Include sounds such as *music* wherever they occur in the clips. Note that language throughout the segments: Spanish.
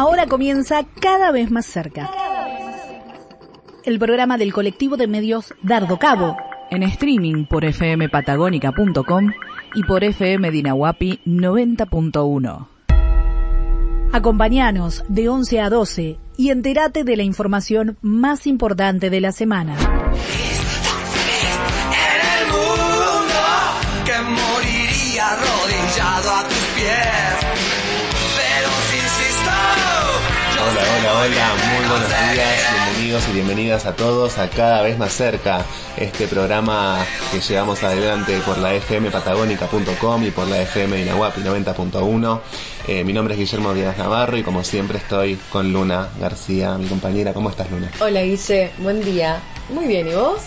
Ahora comienza cada vez más cerca. El programa del colectivo de medios Dardo Cabo. En streaming por fmpatagónica.com y por FM Dinahuapi 90.1. Acompáñanos de 11 a 12 y entérate de la información más importante de la semana. Hola, muy buenos días, bien. bienvenidos y bienvenidas a todos a Cada vez más cerca, este programa que llevamos adelante por la fmpatagónica.com y por la FM Inahuapi 90.1. Eh, mi nombre es Guillermo Díaz Navarro y como siempre estoy con Luna García, mi compañera. ¿Cómo estás, Luna? Hola Guille, buen día. Muy bien, ¿y vos?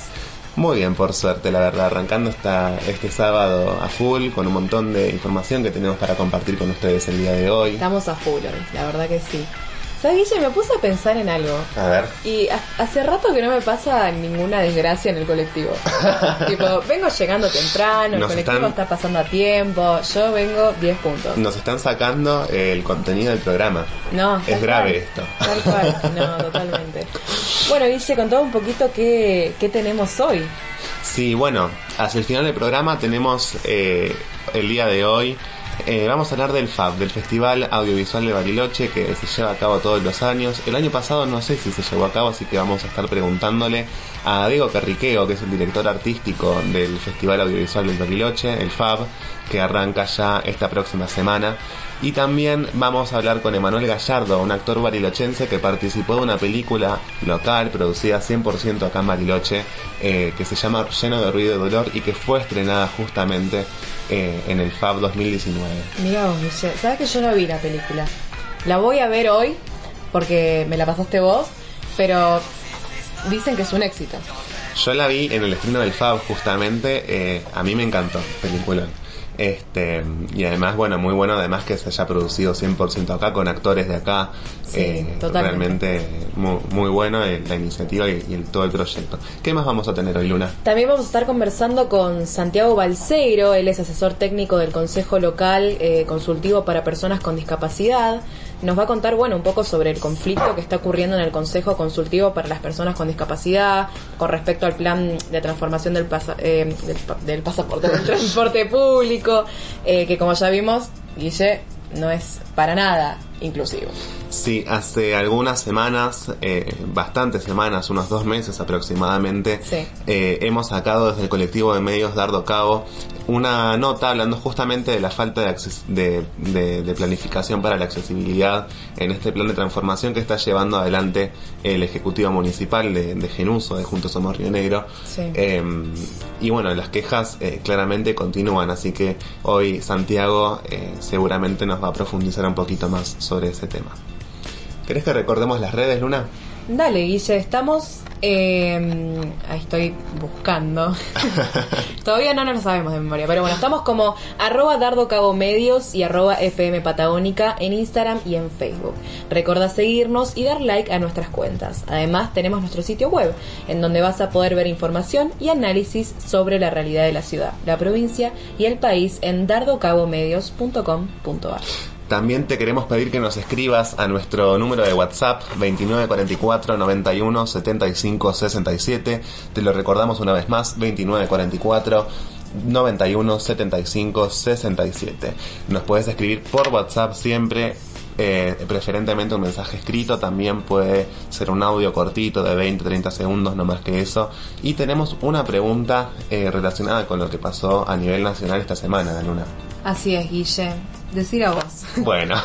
Muy bien, por suerte, la verdad, arrancando esta, este sábado a full con un montón de información que tenemos para compartir con ustedes el día de hoy. Estamos a full hoy, la verdad que sí. ¿Sabes, Guille? Me puse a pensar en algo. A ver. Y ha- hace rato que no me pasa ninguna desgracia en el colectivo. *laughs* tipo, vengo llegando temprano, el colectivo están- está pasando a tiempo, yo vengo 10 puntos. Nos están sacando el contenido del programa. No, Es grave cual. esto. Tal cual, no, *laughs* totalmente. Bueno, Guille, contame un poquito qué, qué tenemos hoy. Sí, bueno, hacia el final del programa tenemos eh, el día de hoy. Eh, vamos a hablar del FAB, del Festival Audiovisual de Bariloche, que se lleva a cabo todos los años. El año pasado no sé si se llevó a cabo, así que vamos a estar preguntándole a Diego Carriqueo, que es el director artístico del Festival Audiovisual del Bariloche, el FAB, que arranca ya esta próxima semana. Y también vamos a hablar con Emanuel Gallardo, un actor barilochense que participó de una película local producida 100% acá en Bariloche, eh, que se llama Lleno de Ruido y Dolor y que fue estrenada justamente eh, en el FAB 2019. Mira sabes que yo no vi la película. La voy a ver hoy porque me la pasaste vos, pero dicen que es un éxito. Yo la vi en el estreno del FAB justamente, eh, a mí me encantó, película. Este, y además, bueno, muy bueno además que se haya producido 100% acá con actores de acá. Sí, eh, totalmente. realmente muy, muy bueno la iniciativa y, y el- todo el proyecto. ¿Qué más vamos a tener hoy, Luna? También vamos a estar conversando con Santiago Balseiro, él es asesor técnico del Consejo Local eh, Consultivo para Personas con Discapacidad. Nos va a contar, bueno, un poco sobre el conflicto que está ocurriendo en el Consejo Consultivo para las Personas con Discapacidad con respecto al plan de transformación del, pasa- eh, del, pa- del pasaporte, del transporte público, eh, que como ya vimos, Guille, no es para nada inclusivo. Sí, hace algunas semanas, eh, bastantes semanas, unos dos meses aproximadamente, Sí. eh, hemos sacado desde el colectivo de medios Dardo Cabo una nota hablando justamente de la falta de, de, de- de planificación para la accesibilidad en este plan de transformación que está llevando adelante el Ejecutivo Municipal de, de Genuso, de Juntos Somos Río Negro. Sí. Eh, y bueno, las quejas eh, claramente continúan, así que hoy Santiago eh, seguramente nos va a profundizar un poquito más sobre ese tema. ¿Querés que recordemos las redes, Luna? Dale, Guille, estamos. eh, ahí estoy buscando. *laughs* Todavía no nos lo sabemos de memoria, pero bueno, estamos como arroba Dardo Cabo Medios y arroba FM Patagónica en Instagram y en Facebook. Recuerda seguirnos y dar like a nuestras cuentas. Además, tenemos nuestro sitio web, en donde vas a poder ver información y análisis sobre la realidad de la ciudad, la provincia y el país en dardocabomedios.com.ar. También te queremos pedir que nos escribas a nuestro número de WhatsApp 2944 91 75 67. Te lo recordamos una vez más, 2944 91 75 67. Nos puedes escribir por WhatsApp siempre. eh, preferentemente un mensaje escrito, también puede ser un audio cortito de 20-30 segundos, no más que eso. Y tenemos una pregunta eh, relacionada con lo que pasó a nivel nacional esta semana, Luna. Así es, Guille. Decir a vos. *laughs* Bueno,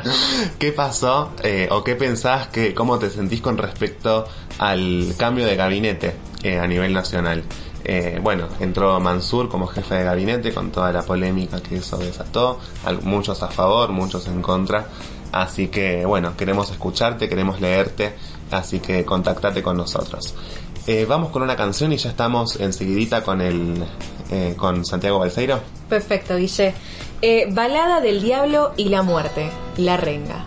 *laughs* ¿qué pasó eh, o qué pensás que cómo te sentís con respecto al cambio de gabinete eh, a nivel nacional? Eh, bueno, entró Mansur como jefe de gabinete con toda la polémica que eso desató, muchos a favor, muchos en contra. Así que bueno, queremos escucharte, queremos leerte, así que contactate con nosotros. Eh, vamos con una canción y ya estamos enseguidita con el eh, con Santiago Balseiro. Perfecto, Guille. Eh, balada del Diablo y la Muerte, La Renga.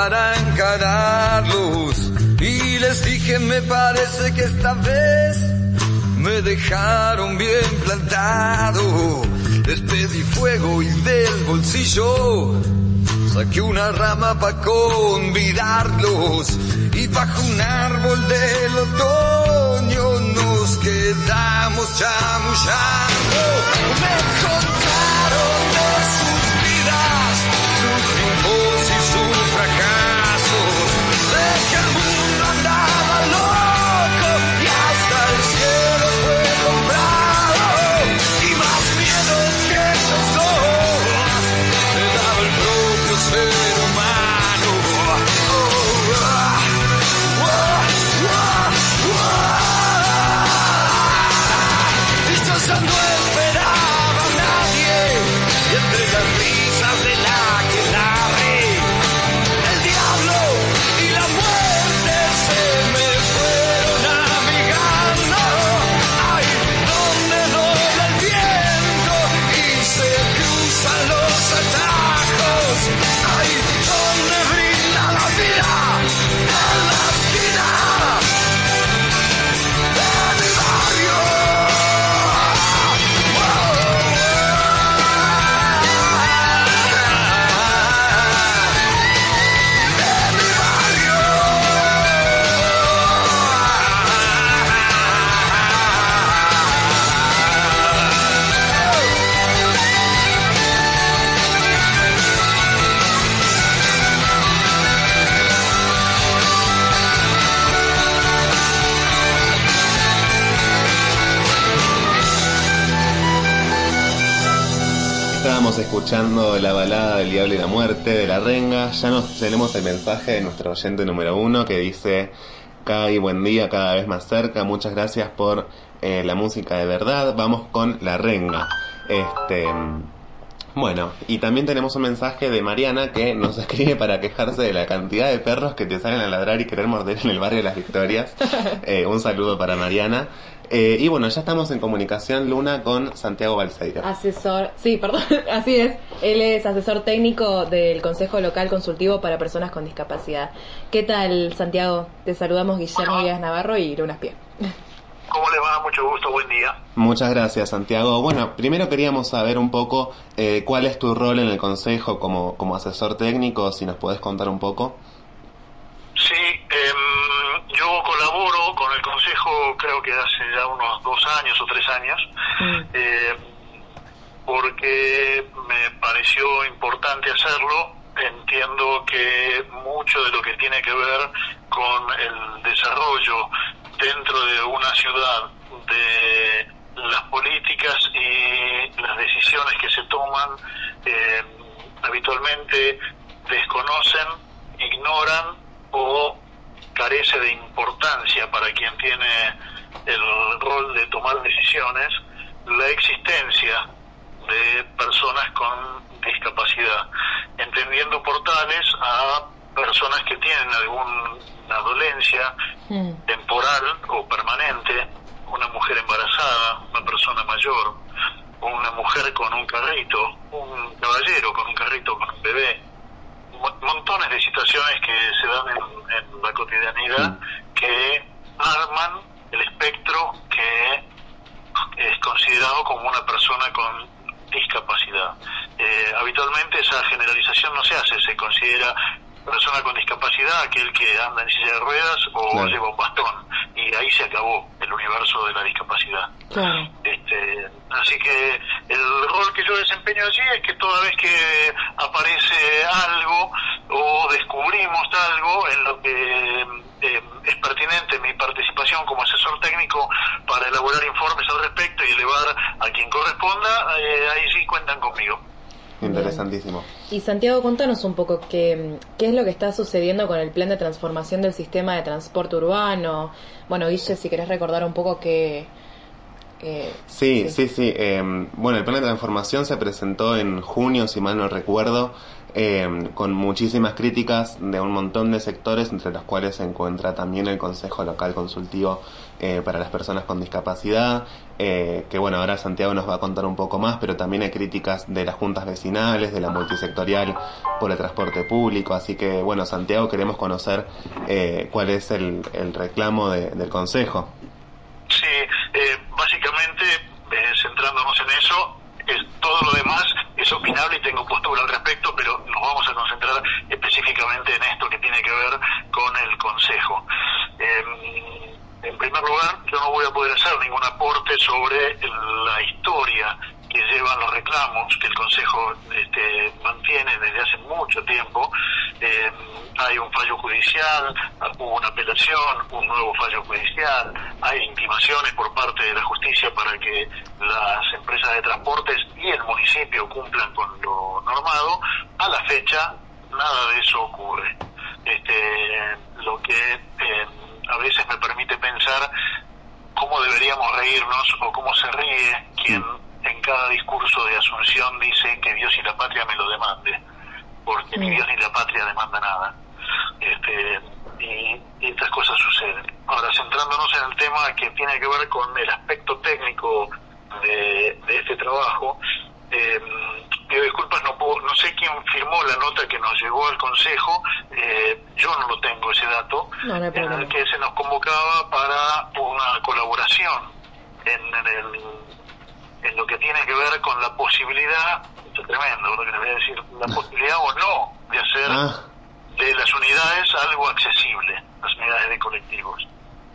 Para encararlos y les dije me parece que esta vez me dejaron bien plantado. Les pedí fuego y del bolsillo saqué una rama para convidarlos y bajo un árbol del otoño nos quedamos chamullando. Me contaron de sus vidas, sus escuchando la balada del Diablo y la Muerte de la Renga. Ya nos tenemos el mensaje de nuestro oyente número uno que dice: Kai, buen día, cada vez más cerca. Muchas gracias por eh, la música de verdad. Vamos con la Renga. Este. Bueno, y también tenemos un mensaje de Mariana que nos *laughs* escribe para quejarse de la cantidad de perros que te salen a ladrar y querer morder en el barrio de las Victorias. *laughs* Eh, un saludo para Mariana. Eh, y bueno, ya estamos en comunicación, Luna, con Santiago Balseiro. Asesor, sí, perdón, *laughs* así es. Él es asesor técnico del Consejo Local Consultivo para Personas con Discapacidad. ¿Qué tal, Santiago? Te saludamos Guillermo Díaz Navarro y Luna Pie. ¿Cómo le va? Mucho gusto, buen día. Muchas gracias, Santiago. Bueno, primero queríamos saber un poco eh, cuál es tu rol en el Consejo como, como asesor técnico, si nos podés contar un poco. Sí, colaboro con el Consejo creo que hace ya unos dos años o tres años, eh, porque me pareció importante hacerlo. Entiendo que mucho de lo que tiene que ver con el desarrollo dentro de una ciudad de las políticas y las decisiones que se toman eh, habitualmente desconocen, ignoran o carece de importancia para quien tiene el rol de tomar decisiones la existencia de personas con discapacidad, entendiendo por tales a personas que tienen alguna dolencia Mm. temporal o permanente, una mujer embarazada, una persona mayor, una mujer con un carrito, un caballero con un carrito con un bebé, montones de situaciones que se dan en, en la cotidianidad que arman el espectro que es considerado como una persona con discapacidad. Eh, habitualmente esa generalización no se hace, se considera persona con discapacidad aquel que anda en silla de ruedas o Claro. lleva un bastón y ahí se acabó el universo de la discapacidad. Claro. Este, así que el rol que yo desempeño allí es que toda vez que aparece algo o descubrimos algo en lo que eh, es pertinente mi participación como asesor técnico para elaborar informes al respecto y elevar a quien corresponda, eh, ahí sí cuentan conmigo. Interesantísimo. Y Santiago, contanos un poco qué, qué es lo que está sucediendo con el plan de transformación del sistema de transporte urbano. Bueno, Guille, si querés recordar un poco eh, Sí, sí, sí. eh, bueno, el plan de transformación se presentó en junio, si mal no recuerdo, eh, con muchísimas críticas de un montón de sectores, entre los cuales se encuentra también el Consejo Local Consultivo eh, para las Personas con Discapacidad, eh, que bueno, ahora Santiago nos va a contar un poco más, pero también hay críticas de las juntas vecinales, de la multisectorial por el transporte público, así que bueno, Santiago, queremos conocer eh, cuál es el, el reclamo de- del Consejo. Sí, eh, básicamente, eh, centrándonos en eso, es, todo lo demás es opinable y tengo postura al respecto, pero nos vamos a concentrar específicamente en esto que tiene que ver con el Consejo. Eh, en primer lugar, yo no voy a poder hacer ningún aporte sobre la historia que llevan los reclamos que el Consejo este, mantiene desde hace mucho tiempo. Eh, hay un fallo judicial, hubo una apelación, un nuevo fallo judicial, hay intimaciones por parte de la justicia para que las empresas de transportes y el municipio cumplan con lo normado. A la fecha, nada de eso ocurre. Este, lo que eh, a veces me permite pensar cómo deberíamos reírnos o cómo se ríe quien en cada discurso de Asunción dice que Dios y la patria me lo demande, porque ni Mm. Dios ni la patria demanda nada. Este, y, y estas cosas suceden. Ahora, centrándonos en el tema que tiene que ver con el aspecto técnico de, de este trabajo, eh, pido disculpas, no, puedo- no sé quién firmó la nota que nos llegó al Consejo, eh, yo no lo tengo ese dato, No, no hay en el que se nos convocaba para una colaboración en, en el- en lo que tiene que ver con la posibilidad, esto es tremendo lo que les voy a decir, la posibilidad o no de hacer Ah, de las unidades algo accesible, las unidades de colectivos.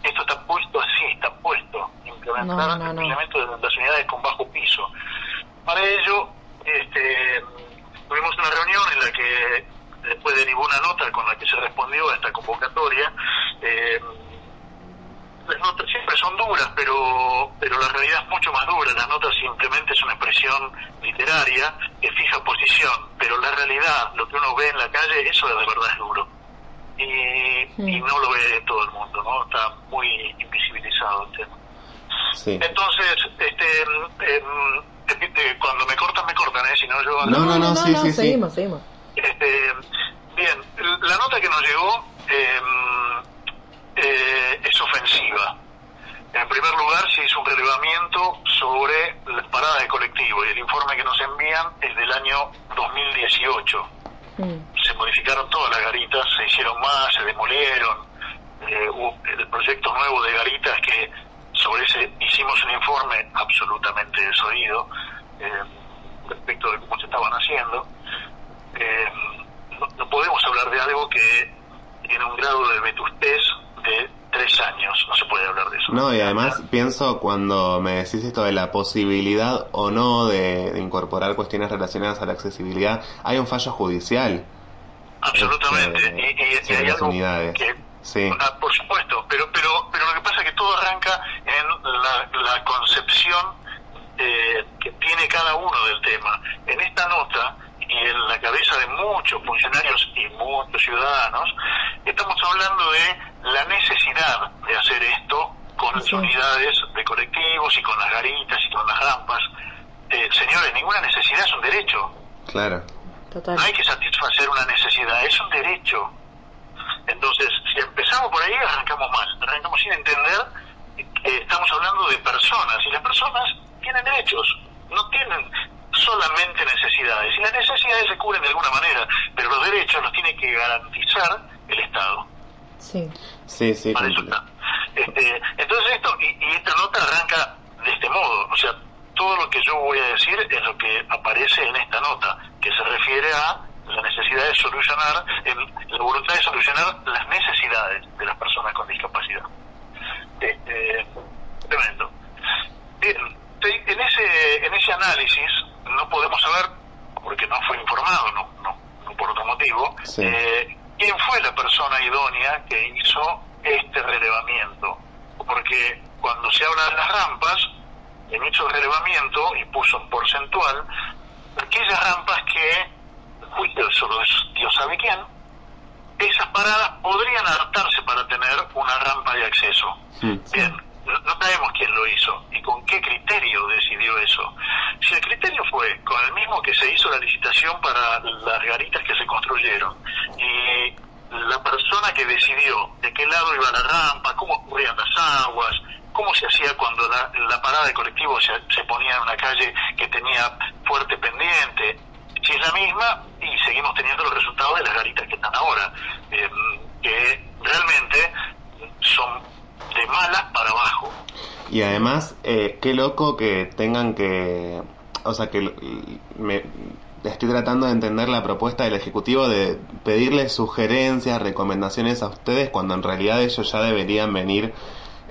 Esto está puesto así, está puesto, implementar No, no, el no. implemento de las unidades con bajo piso. Para ello, este, tuvimos una reunión en la que, después de ninguna nota con la que se respondió a esta convocatoria, eh, las notas siempre son duras, pero, pero la realidad es mucho más dura. La nota simplemente es una expresión literaria que fija posición, pero la realidad, lo que uno ve en la calle, eso de verdad es duro. Y, y no lo ve todo el mundo, ¿no? Está muy invisibilizado el tema. Sí. Entonces, este, em, eh, cuando me cortan, me cortan, ¿eh? Si no, yo... No, no, no, sí, sí, sí. seguimos, seguimos. Este, bien, la nota que nos llegó em, eh, es ofensiva. En primer lugar, se hizo un relevamiento sobre las paradas de colectivo y el informe que nos envían es del año 2018. Mm. Se modificaron todas las garitas, se hicieron más, se demolieron. Eh, hubo el proyecto nuevo de garitas que sobre ese hicimos un informe absolutamente desoído eh, respecto de cómo se estaban haciendo. Eh, no, no podemos hablar de algo que tiene un grado de vetustez años, no se puede hablar de eso. No, y además pienso cuando me decís esto de la posibilidad o no de, de incorporar cuestiones relacionadas a la accesibilidad, hay un fallo judicial. Absolutamente. Este, y, y- y sobre hay las algo unidades. que Sí. Ah, por supuesto, pero, pero, pero lo que pasa es que todo arranca en la, la concepción eh, que tiene cada uno del tema. En esta nota y en la cabeza de muchos funcionarios y muchos ciudadanos, estamos hablando de la necesidad de hacer esto con las Sí. unidades de colectivos y con las garitas y con las rampas. Eh, señores, ninguna necesidad es un derecho. Claro. Total. No hay que satisfacer una necesidad, es un derecho. Entonces, si empezamos por ahí, arrancamos mal. Arrancamos sin entender que estamos hablando de personas y las personas tienen derechos, no tienen solamente necesidades. Y las necesidades se cubren de alguna manera, pero los derechos los tiene que garantizar el Estado. Sí. Sí, sí. Para eso está. Este, entonces esto, y, y esta nota arranca de este modo, o sea, todo lo que yo voy a decir es lo que aparece en esta nota, que se refiere a la necesidad de solucionar, el- la voluntad de solucionar las necesidades de las personas con discapacidad. Este, tremendo. Bien, en ese, en ese análisis no podemos saber, porque no fue informado, no, no, no por otro motivo, Sí. eh, quién fue la persona idónea que hizo este relevamiento. Porque cuando se habla de las rampas, en hizo el relevamiento y puso en porcentual aquellas rampas que, juicio solo es Dios sabe quién, esas paradas podrían adaptarse para tener una rampa de acceso. Bien, no, sabemos quién lo hizo y con qué criterio decidió eso. Si el criterio fue con el mismo que se hizo la licitación para las garitas que se construyeron y la persona que decidió de qué lado iba la rampa, cómo ocurrían las aguas, cómo se hacía cuando la, la parada de colectivo se, se ponía en una calle que tenía fuerte pendiente, si es la misma y seguimos teniendo los resultados de las garitas que están ahora, eh, que realmente son de malas para abajo. Y además, eh, qué loco que tengan que... O sea, que me estoy tratando de entender la propuesta del Ejecutivo de pedirle sugerencias, recomendaciones a ustedes, cuando en realidad ellos ya deberían venir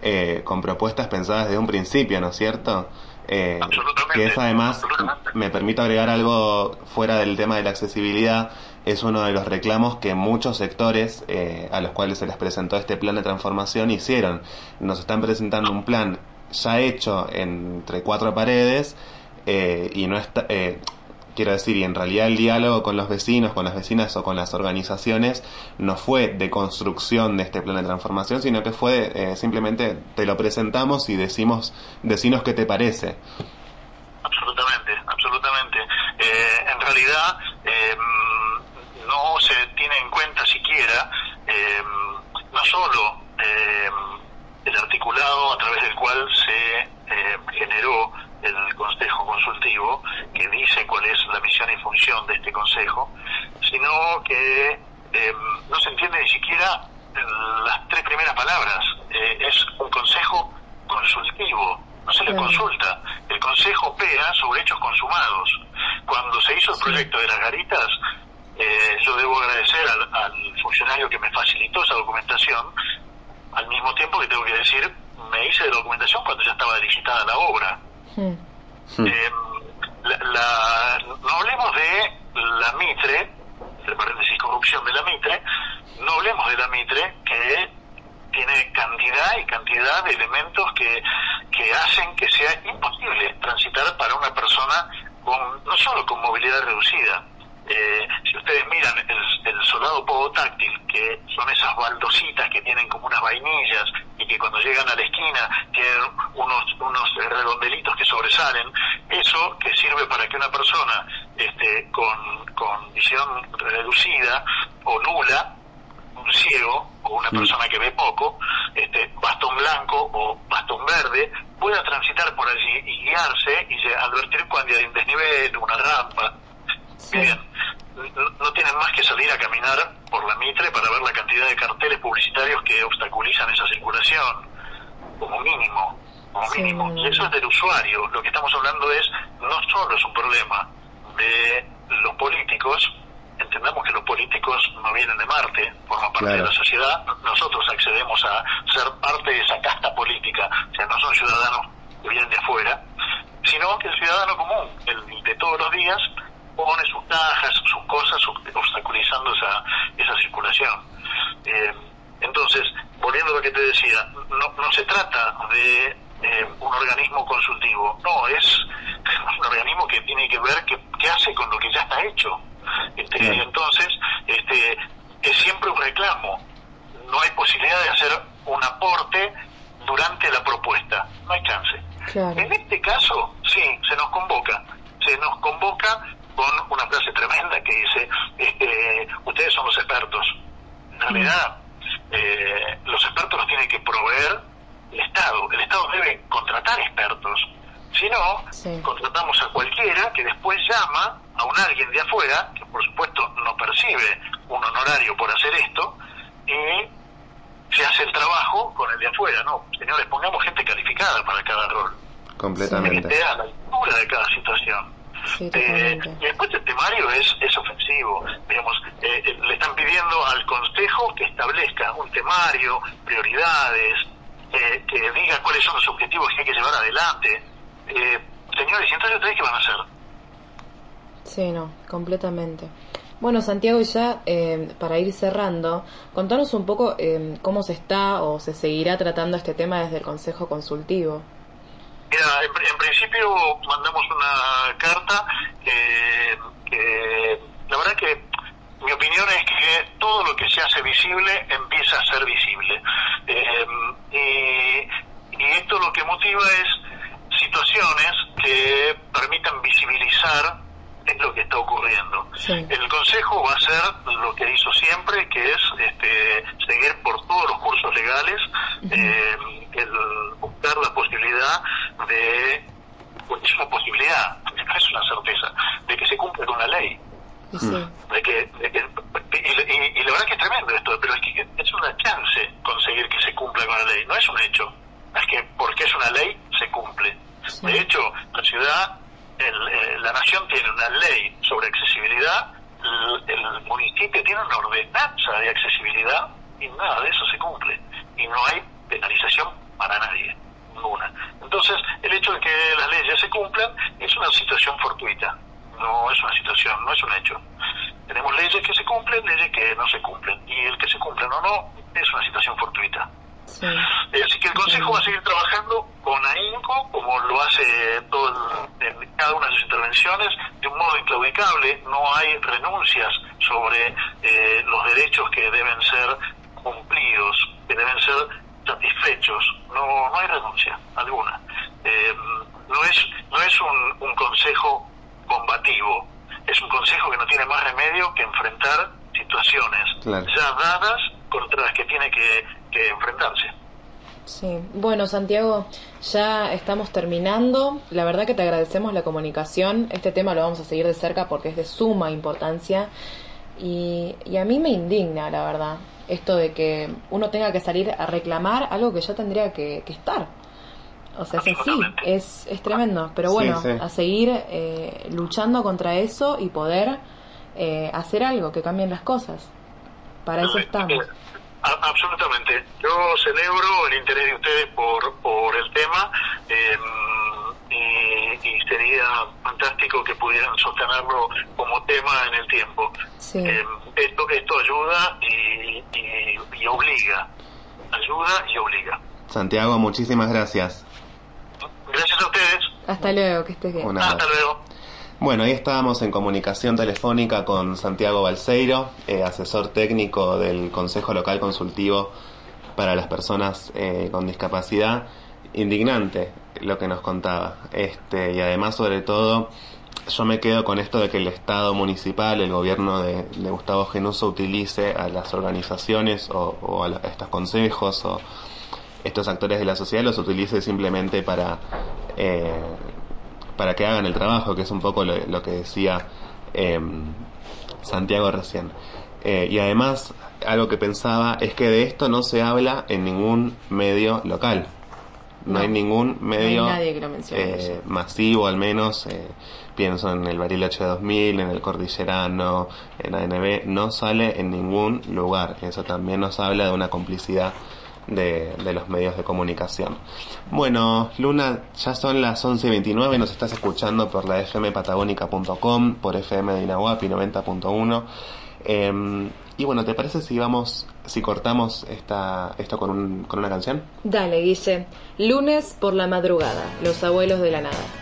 eh, con propuestas pensadas desde un principio, ¿no es cierto? Eh, que es además, me permito agregar algo fuera del tema de la accesibilidad, es uno de los reclamos que muchos sectores eh, a los cuales se les presentó este plan de transformación hicieron. Nos están presentando un plan ya hecho entre cuatro paredes eh, y no está, eh, quiero decir, y en realidad el diálogo con los vecinos, con las vecinas o con las organizaciones no fue de construcción de este plan de transformación, sino que fue eh, simplemente te lo presentamos y decimos, decinos qué te parece. Absolutamente, absolutamente. Eh, en realidad eh, no se tiene en cuenta siquiera eh, no solo eh, el articulado a través del cual se generó el Consejo Consultivo, que dice cuál es la misión y función de este Consejo, sino que eh, no se entiende ni siquiera las tres primeras palabras. Eh, es un Consejo consultivo, no se le consulta. El Consejo opera sobre hechos consumados. Cuando se hizo el proyecto de las garitas, eh, yo debo agradecer al, al funcionario que me facilitó esa documentación, al mismo tiempo que tengo que decir, me hice de la documentación cuando ya estaba licitada la obra. Mm. Eh, la, la- no hablemos de la Mitre, entre paréntesis corrupción de la Mitre, no hablemos de la Mitre que tiene cantidad y cantidad de elementos que, que hacen que sea imposible transitar para una persona con, no solo con movilidad Eh, si ustedes miran el, el soldado táctil que son esas baldositas que tienen como unas vainillas y que cuando llegan a la esquina tienen unos, unos redondelitos que sobresalen, eso que sirve para que una persona este, con, con visión reducida o nula un ciego o una persona que ve poco, este, bastón blanco o bastón verde, pueda transitar por allí y guiarse y advertir cuando hay un desnivel, una rampa. Bien, no, no tienen más que salir a caminar por la Mitre para ver la cantidad de carteles publicitarios que obstaculizan esa circulación, como mínimo, como mínimo. Y eso es del usuario. Lo que estamos hablando es, no solo es un problema de los políticos, entendamos que los políticos no vienen de Marte, forman parte de la sociedad, nosotros accedemos a ser parte de esa casta política, o sea, no son ciudadanos que vienen de afuera, sino que el ciudadano común, el de todos los días, pone sus tajas, sus cosas, obstaculizando esa, esa circulación. Eh, entonces, volviendo a lo que te decía, no, no se trata de eh, un organismo consultivo, no, es un organismo que tiene que ver qué, qué hace con lo que ya está hecho. Este, entonces, este, es siempre un reclamo. No hay posibilidad de hacer un aporte durante la propuesta. No hay chance. En este caso, sí, se nos convoca. Se nos convoca con una frase tremenda que dice, este, ustedes son los expertos. En realidad, eh, los expertos los tiene que proveer el Estado. El Estado debe contratar expertos. Si no, contratamos a cualquiera que después llama a un alguien de afuera, que por supuesto no percibe un honorario por hacer esto, y se hace el trabajo con el de afuera. No, señores, pongamos gente calificada para cada rol. Completamente. Que esté a la altura de cada situación. eh, y después el temario es, es ofensivo. Digamos, eh, eh, le están pidiendo al Consejo que establezca un temario, prioridades, eh, que diga cuáles son los objetivos que hay que llevar adelante. Eh, señores, ¿y entonces ustedes qué van a hacer? Sí, no, completamente. Bueno, Santiago, ya eh, para ir cerrando, contanos un poco eh, cómo se está o se seguirá tratando este tema desde el Consejo Consultivo. Mira, en, en principio mandamos una carta eh, que la verdad que mi opinión es que todo lo que se hace visible empieza a ser visible. Eh, y, y esto lo que motiva es situaciones que permitan visibilizar es lo que está ocurriendo. El Consejo va a hacer lo que hizo siempre, que es este, seguir por todos los cursos legales, eh, el buscar la posibilidad de, pues es una posibilidad, no es una certeza, de que se cumpla con la ley. De que, de que y, y, y, la verdad que es tremendo esto, pero es que es una chance conseguir que se cumpla con la ley, no es un hecho. Es que porque es una ley, se cumple. De hecho, la ciudad el, eh, la nación tiene una ley sobre accesibilidad, el, el, municipio tiene una ordenanza de accesibilidad y nada de eso se cumple. Y no hay penalización para nadie, ninguna. Entonces, el hecho de que las leyes se cumplan es una situación fortuita, no es una situación, no es un hecho. Tenemos leyes que se cumplen, leyes que no se cumplen. Y el que se cumplen o no es una situación fortuita. Sí. Eh, así que el Consejo va a seguir trabajando con ahínco, como lo hace todo el, en cada una de sus intervenciones, de un modo inclaudicable. No hay renuncias sobre eh, los derechos que deben ser cumplidos, que deben ser satisfechos. No, no hay renuncia alguna. Eh, no es, no es un, un consejo combativo, es un consejo que no tiene más remedio que enfrentar situaciones claro. ya dadas contra las que tiene que, que enfrentarse. Sí, bueno Santiago, ya estamos terminando. La verdad que te agradecemos la comunicación. Este tema lo vamos a seguir de cerca porque es de suma importancia y, y a mí me indigna, la verdad, esto de que uno tenga que salir a reclamar algo que ya tendría que, que estar. O sea, sí, es, es tremendo. Pero bueno, sí, sí. a seguir eh, luchando contra eso y poder eh, hacer algo que cambien las cosas. Para eso estamos. Absolutamente. Yo celebro el interés de ustedes por, por el tema eh, y, y, sería fantástico que pudieran sostenerlo como tema en el tiempo. Sí. Eh, esto, esto ayuda y, y, y obliga. Ayuda y obliga. Santiago, muchísimas gracias. Gracias a ustedes. Hasta luego, que estés bien. Hasta luego. Bueno, ahí estábamos en comunicación telefónica con Santiago Balseiro, eh, asesor técnico del Consejo Local Consultivo para las Personas eh, con Discapacidad. Indignante lo que nos contaba. Este, y además, sobre todo, yo me quedo con esto de que el Estado municipal, el gobierno de, de Gustavo Genuso utilice a las organizaciones o, o a, la- a estos consejos o estos actores de la sociedad los utilice simplemente para eh, para que hagan el trabajo, que es un poco lo, lo que decía eh, Santiago recién. Eh, y además, algo que pensaba es que de esto no se habla en ningún medio local. No, No. hay ningún medio No hay eh, masivo, al menos. eh, pienso en el Bariloche 2000, en el Cordillerano, en ANB. No sale en ningún lugar. Eso también nos habla de una complicidad de, de los medios de comunicación. Bueno, Luna, ya son las 11.29, nos estás escuchando por la fmpatagónica.com, por FM de Inahuapi 90.1. Eh, y bueno, ¿te parece si vamos, si cortamos esta, esto con, un, con una canción? Dale, Guille. Lunes por la madrugada, los abuelos de la nada.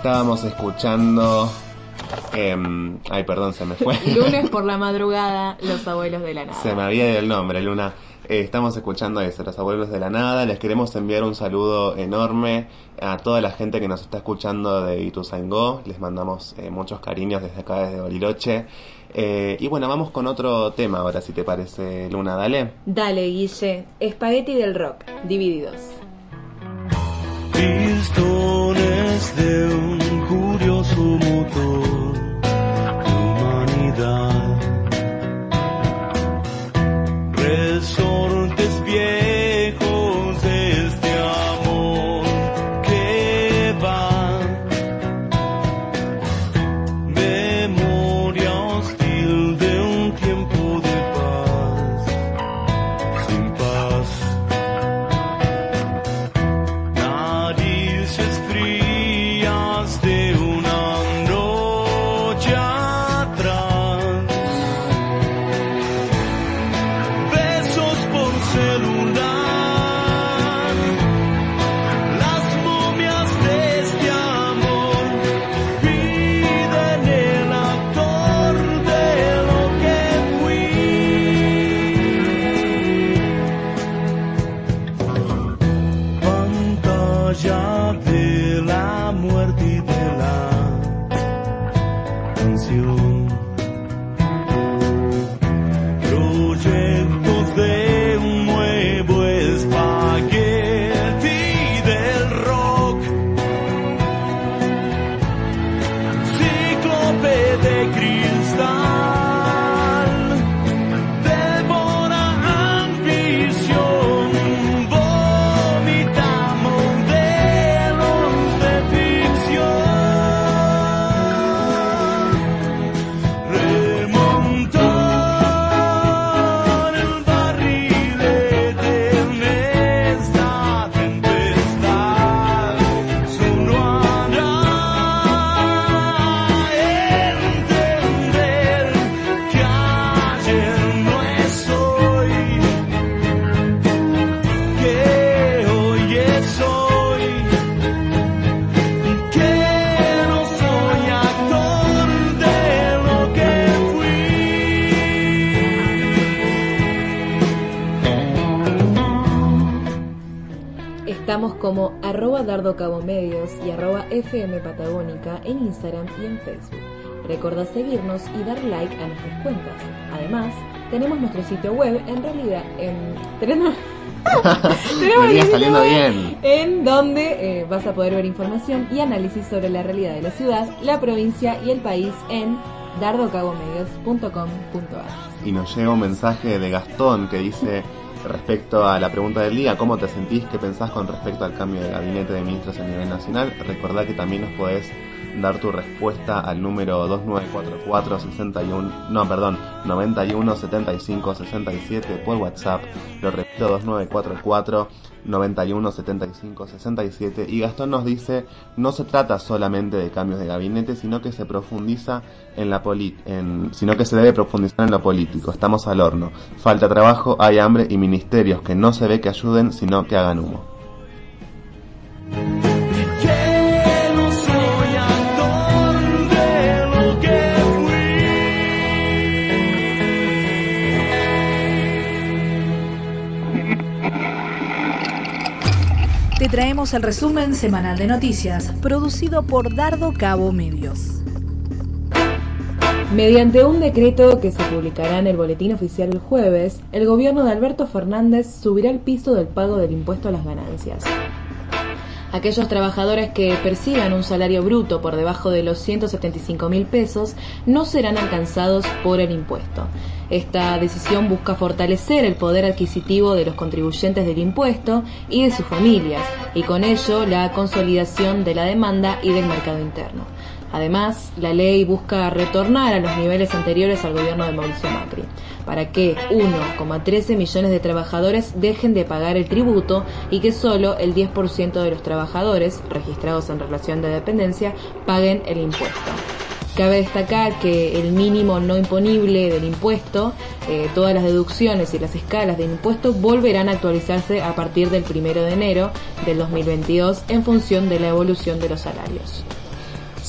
Estábamos escuchando... em, ay, perdón, se me fue. *laughs* Lunes por la madrugada, los abuelos de la nada. Se me había ido el nombre, Luna. Eh, estamos escuchando eso, Los Abuelos de la Nada. Les queremos enviar un saludo enorme a toda la gente que nos está escuchando de Ituzaingó. Les mandamos eh, muchos cariños desde acá, desde Bariloche. Eh, y bueno, vamos con otro tema ahora, si te parece, Luna. Dale. Dale, Guille. Espagueti del rock, divididos. De un curioso motor de humanidad. Resortes viejos como arroba Dardo Cabo Medios y arroba FM Patagónica en Instagram y en Facebook. Recordá seguirnos y dar like a nuestras cuentas. Además, tenemos nuestro sitio web, en realidad, en... tenemos- *laughs* Venía saliendo bien. En donde eh, vas a poder ver información y análisis sobre la realidad de la ciudad, la provincia y el país en dardocabomedios.com.ar. y nos llega un mensaje de Gastón que dice respecto a la pregunta del día, ¿cómo te sentís? ¿Qué pensás con respecto al cambio de gabinete de ministros a nivel nacional? Recordá que también nos podés dar tu respuesta al número 2944 61, no, perdón, 91 75 67 por WhatsApp. Lo repito, 2944 91 75 67 y Gastón nos dice no se trata solamente de cambios de gabinete sino que se profundiza en la poli en, sino que se debe profundizar en lo político. Estamos al horno. Falta trabajo hay hambre y ministerios que no se ve que ayuden sino que hagan humo Te traemos el resumen semanal de noticias producido por Dardo Cabo Medios. Mediante un decreto que se publicará en el boletín oficial el jueves, el gobierno de Alberto Fernández subirá el piso del pago del impuesto a las ganancias. Aquellos trabajadores que perciban un salario bruto por debajo de los 175 mil pesos no serán alcanzados por el impuesto. Esta decisión busca fortalecer el poder adquisitivo de los contribuyentes del impuesto y de sus familias, y con ello la consolidación de la demanda y del mercado interno. Además, la ley busca retornar a los niveles anteriores al gobierno de Mauricio Macri, para que 1,13 millones de trabajadores dejen de pagar el tributo y que solo el 10% de los trabajadores registrados en relación de dependencia paguen el impuesto. Cabe destacar que el mínimo no imponible del impuesto, eh, todas las deducciones y las escalas del impuesto volverán a actualizarse a partir del 1 de enero del 2022 en función de la evolución de los salarios.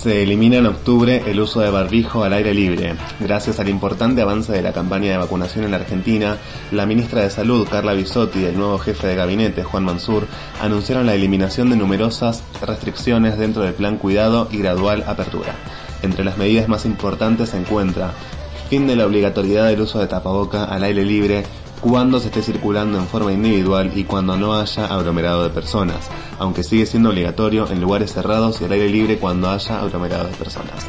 Se elimina en octubre el uso de barbijo al aire libre. Gracias al importante avance de la campaña de vacunación en Argentina, la ministra de Salud, Carla Bisotti, y el nuevo jefe de gabinete, Juan Mansur, anunciaron la eliminación de numerosas restricciones dentro del plan cuidado y gradual apertura. Entre las medidas más importantes se encuentra fin de la obligatoriedad del uso de tapaboca al aire libre cuando se esté circulando en forma individual y cuando no haya aglomerado de personas, aunque sigue siendo obligatorio en lugares cerrados y al aire libre cuando haya aglomerado de personas.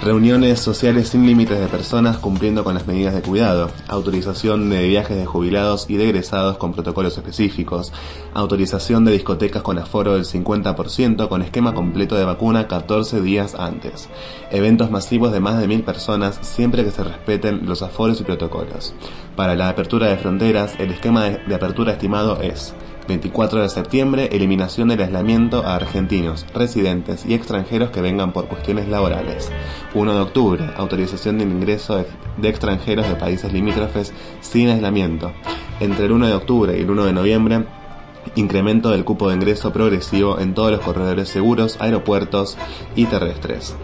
Reuniones sociales sin límites de personas cumpliendo con las medidas de cuidado, autorización de viajes de jubilados y de egresados con protocolos específicos, autorización de discotecas con aforo del 50% con esquema completo de vacuna 14 días antes, eventos masivos de más de mil personas siempre que se respeten los aforos y protocolos. Para la apertura de fronteras, el esquema de, apertura estimado es 24 de septiembre, eliminación del aislamiento a argentinos, residentes y extranjeros que vengan por cuestiones laborales. 1 de octubre, autorización del ingreso de, extranjeros de países limítrofes sin aislamiento. Entre el 1 de octubre y el 1 de noviembre, incremento del cupo de ingreso progresivo en todos los corredores seguros, aeropuertos y terrestres.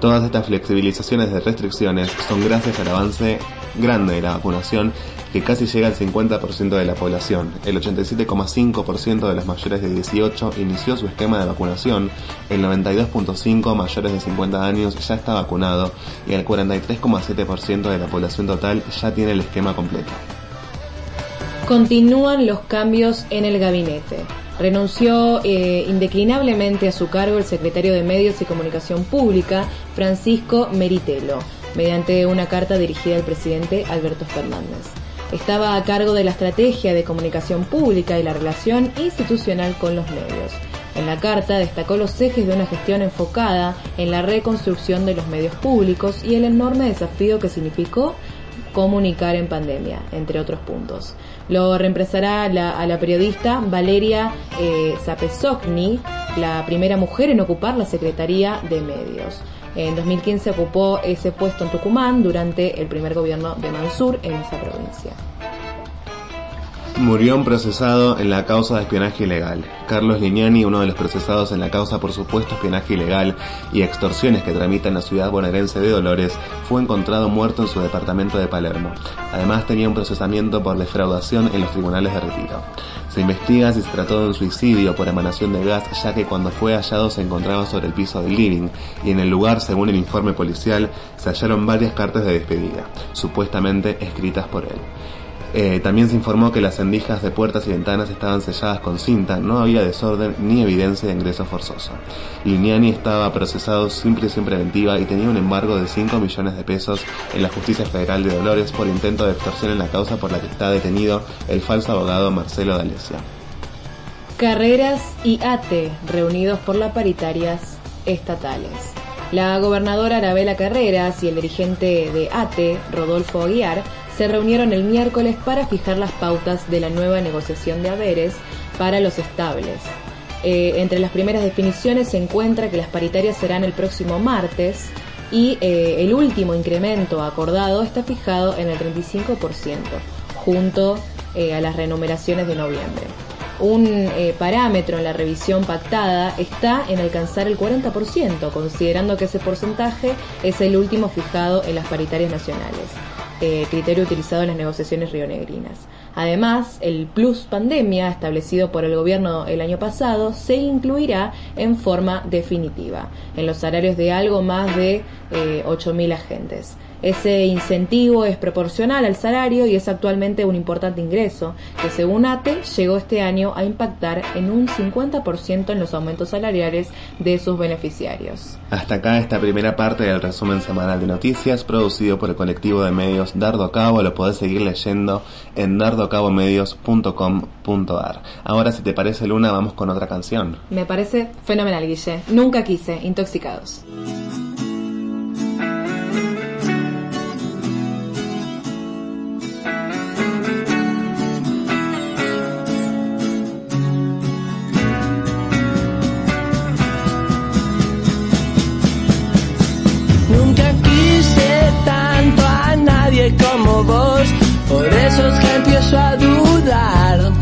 Todas estas flexibilizaciones de restricciones son gracias al avance grande de la vacunación que casi llega al 50% de la población. El 87,5% de los mayores de 18 inició su esquema de vacunación, el 92,5% mayores de 50 años ya está vacunado y el 43,7% de la población total ya tiene el esquema completo. Continúan los cambios en el gabinete. Renunció eh, indeclinablemente a su cargo el secretario de Medios y Comunicación Pública, Francisco Meritelo, mediante una carta dirigida al presidente Alberto Fernández. Estaba a cargo de la estrategia de comunicación pública y la relación institucional con los medios. En la carta destacó los ejes de una gestión enfocada en la reconstrucción de los medios públicos y el enorme desafío que significó comunicar en pandemia, entre otros puntos. Lo reemplazará la, a la periodista Valeria eh, la primera mujer en ocupar la Secretaría de Medios. En 2015 ocupó ese puesto en Tucumán durante el primer gobierno de Mansur en esa provincia. Murió un procesado en la causa de espionaje ilegal. Carlos Lignani, uno de los procesados en la causa por supuesto espionaje ilegal y extorsiones que tramita en la ciudad bonaerense de Dolores, fue encontrado muerto en su departamento de Palermo. Además tenía un procesamiento por defraudación en los tribunales de retiro. Investiga si se trató de un suicidio por emanación de gas, ya que cuando fue hallado se encontraba sobre el piso del living y en el lugar, según el informe policial, se hallaron varias cartas de despedida, supuestamente escritas por él. Eh, también se informó que las endijas de puertas y ventanas estaban selladas con cinta, no había desorden ni evidencia de ingreso forzoso. Lignani estaba procesado sin prisión preventiva y tenía un embargo de 5 millones de pesos en la Justicia Federal de Dolores por intento de extorsión en la causa por la que está detenido el falso abogado Marcelo D'Alessia. Carreras y ATE reunidos por las paritarias estatales. La gobernadora Arabela Carreras y el dirigente de ATE, Rodolfo Aguiar, se reunieron el miércoles para fijar las pautas de la nueva negociación de haberes para los estables. Eh, entre las primeras definiciones se encuentra que las paritarias serán el próximo martes y eh, el último incremento acordado está fijado en el 35%, junto eh, a las renumeraciones de noviembre. Un parámetro en la revisión pactada está en alcanzar el 40%, considerando que ese porcentaje es el último fijado en las paritarias nacionales eh, criterio utilizado en las negociaciones rionegrinas. Además, el plus pandemia establecido por el gobierno el año pasado se incluirá en forma definitiva en los salarios de algo más de eh, 8.000 agentes. Ese incentivo es proporcional al salario y es actualmente un importante ingreso, que según ATE llegó este año a impactar en un 50% en los aumentos salariales de sus beneficiarios. Hasta acá esta primera parte del resumen semanal de noticias producido por el colectivo de medios Dardo Cabo. Lo podés seguir leyendo en dardocabomedios.com.ar. Ahora, si te parece, Luna, vamos con otra canción. Me parece fenomenal, Guille. Nunca quise, intoxicados. Por eso es que empiezo a dudar.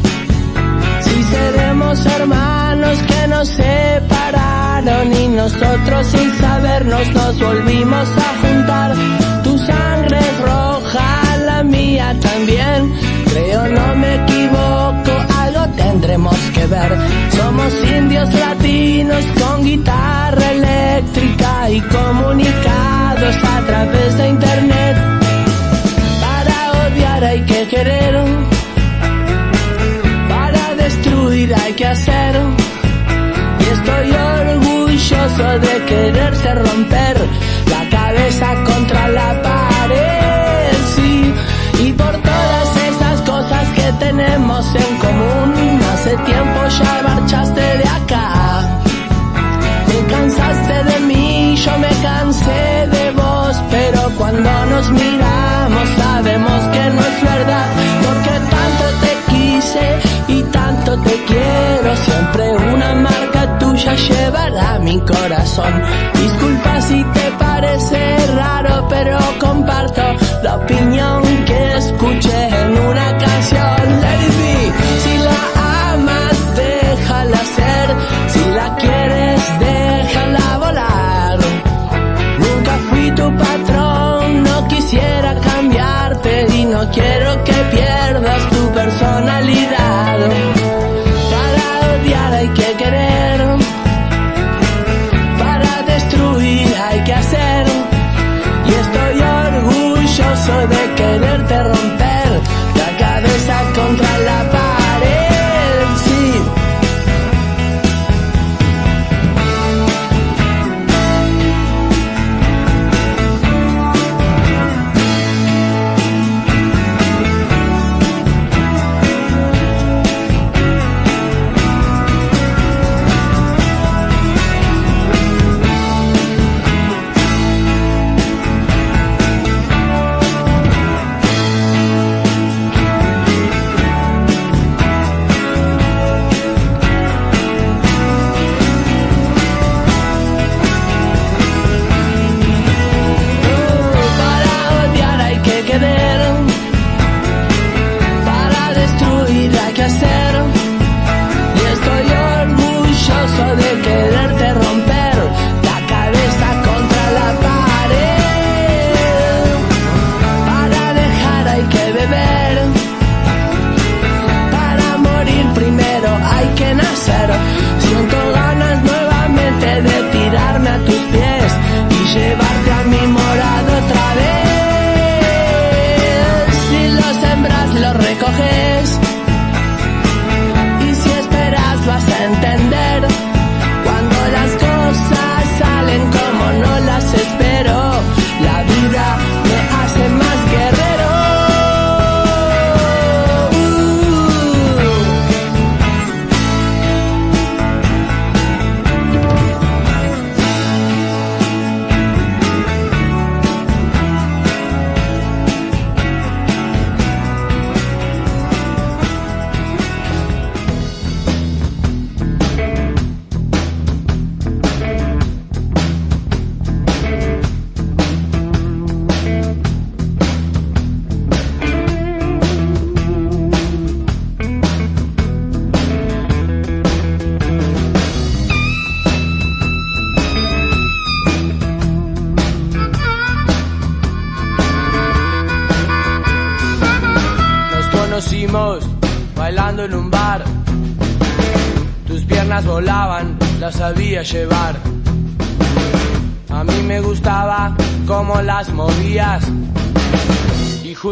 Si seremos hermanos que nos separaron y nosotros sin sabernos nos volvimos a juntar. Tu sangre es roja, la mía también. Creo no me equivoco, algo tendremos que ver. Somos indios latinos con guitarra eléctrica y comunicados a través de internet. Hay que querer, para destruir hay que hacer. Y estoy orgulloso de quererse romper la cabeza contra la pared. Y por todas esas cosas que tenemos en común, hace tiempo ya marchaste de acá. Me cansaste de mí, yo me cansé de vos, pero cuando nos miramos marca tuya llevará mi corazón. Disculpa si te parece raro, pero comparto la opinión que escuché en una canción. Be. Si la amas, déjala ser. Si la quieres, déjala volar. Nunca fui tu patrón, no quisiera cambiarte y no quiero que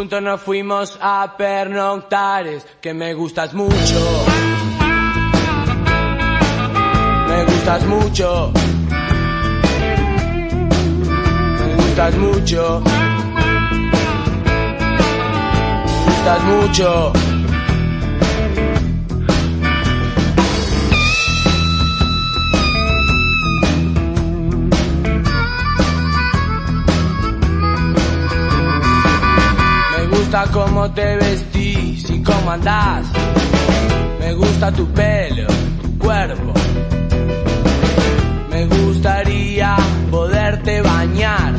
juntos nos fuimos a pernoctares, que me gustas mucho. Me gustas mucho. Me gustas mucho. Me gustas mucho. Gusta cómo te vestís y cómo andás. Me gusta tu pelo, tu cuerpo. Me gustaría poderte bañar.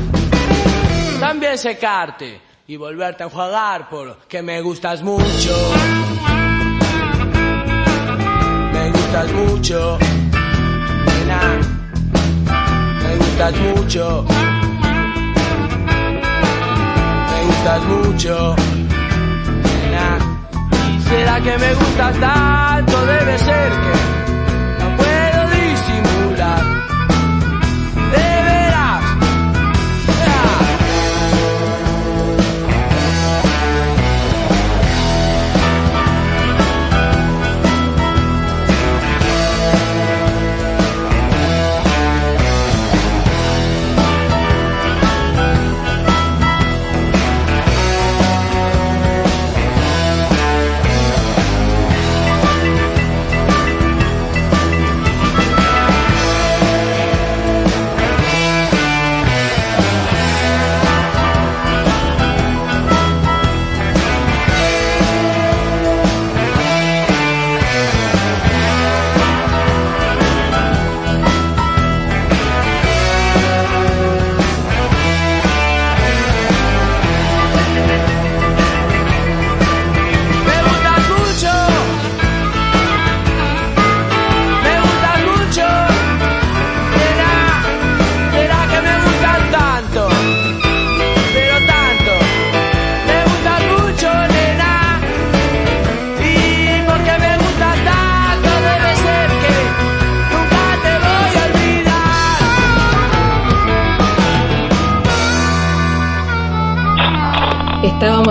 También secarte y volverte a enjuagar porque me gustas mucho. Me gustas mucho. Nena. Me gustas mucho. Gustas mucho. ¿Será que me gustas tanto? Debe ser que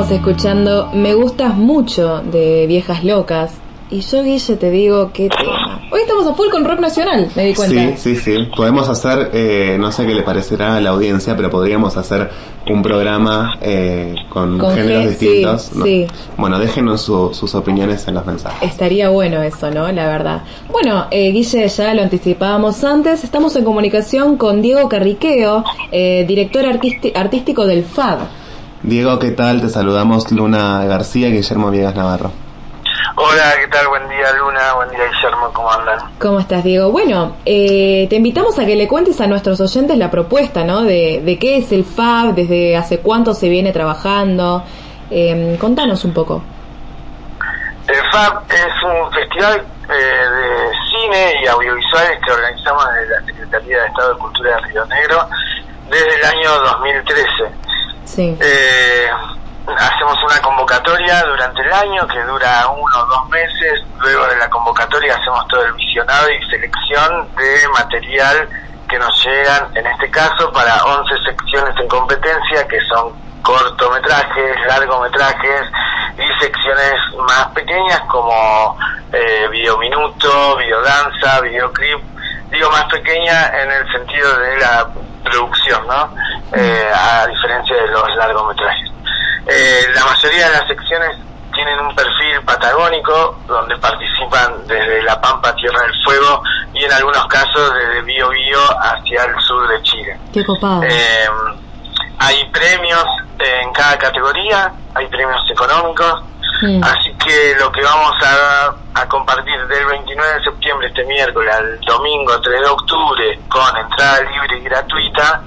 Estábamos escuchando Me gustas mucho de Viejas Locas. Y yo, Guille, te digo qué tema. Hoy estamos a full con rock nacional, me di cuenta. Sí, sí, sí. Podemos hacer, eh, no sé qué le parecerá a la audiencia, pero podríamos hacer un programa eh, con, Con géneros distintos. sí, ¿no? sí. Bueno, déjenos su- sus opiniones en los mensajes. Estaría bueno eso, ¿no? La verdad. Bueno, eh, Guille, ya lo anticipábamos antes. Estamos en comunicación con Diego Carriqueo, eh, director artístico del FAB. Diego, ¿qué tal? Te saludamos Luna García y Guillermo Viegas Navarro. Hola, ¿qué tal? Buen día, Luna. Buen día, Guillermo. ¿Cómo andan? ¿Cómo estás, Diego? Bueno, eh, te invitamos a que le cuentes a nuestros oyentes la propuesta, ¿no? De, de qué es el FAB, desde hace cuánto se viene trabajando. Eh, contanos un poco. El FAB es un festival eh, de cine y audiovisuales que organizamos desde la Secretaría de Estado de Cultura de Río Negro desde el año 2013. Sí. Eh, hacemos una convocatoria durante el año que dura uno o dos meses. Luego de la convocatoria hacemos todo el visionado y selección de material que nos llegan, en este caso, para 11 secciones en competencia que son cortometrajes, largometrajes y secciones más pequeñas como eh, videominuto, videodanza, videoclip. Digo más pequeña en el sentido de la producción, ¿no? Eh, a diferencia de los largometrajes. Eh, la mayoría de las secciones tienen un perfil patagónico donde participan desde La Pampa, Tierra del Fuego y en algunos casos desde Bío Bío hacia el sur de Chile. Qué copado. Eh, hay premios en cada categoría, hay premios económicos, Así que lo que vamos a, a compartir del 29 de septiembre, este miércoles, al domingo 3 de octubre, con entrada libre y gratuita,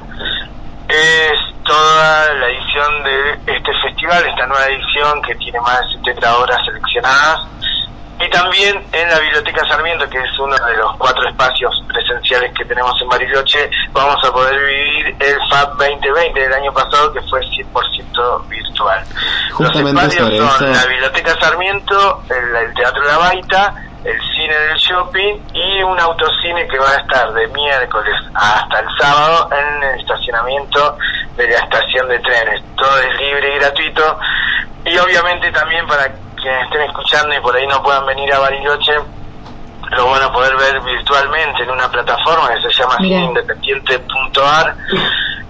es toda la edición de este festival, esta nueva edición que tiene más de 70 obras seleccionadas. Y también en la Biblioteca Sarmiento, que es uno de los cuatro espacios presenciales que tenemos en Bariloche, vamos a poder vivir el FAB 2020 del año pasado, que fue 100% virtual. Justamente Los espacios son eso- la Biblioteca Sarmiento, el, el Teatro La Baita, el cine del shopping y un autocine que va a estar de miércoles hasta el sábado en el estacionamiento de la estación de trenes. Todo es libre y gratuito. Y obviamente también para quienes estén escuchando y por ahí no puedan venir a Bariloche, lo van a poder ver virtualmente en una plataforma que se llama cineindependiente.ar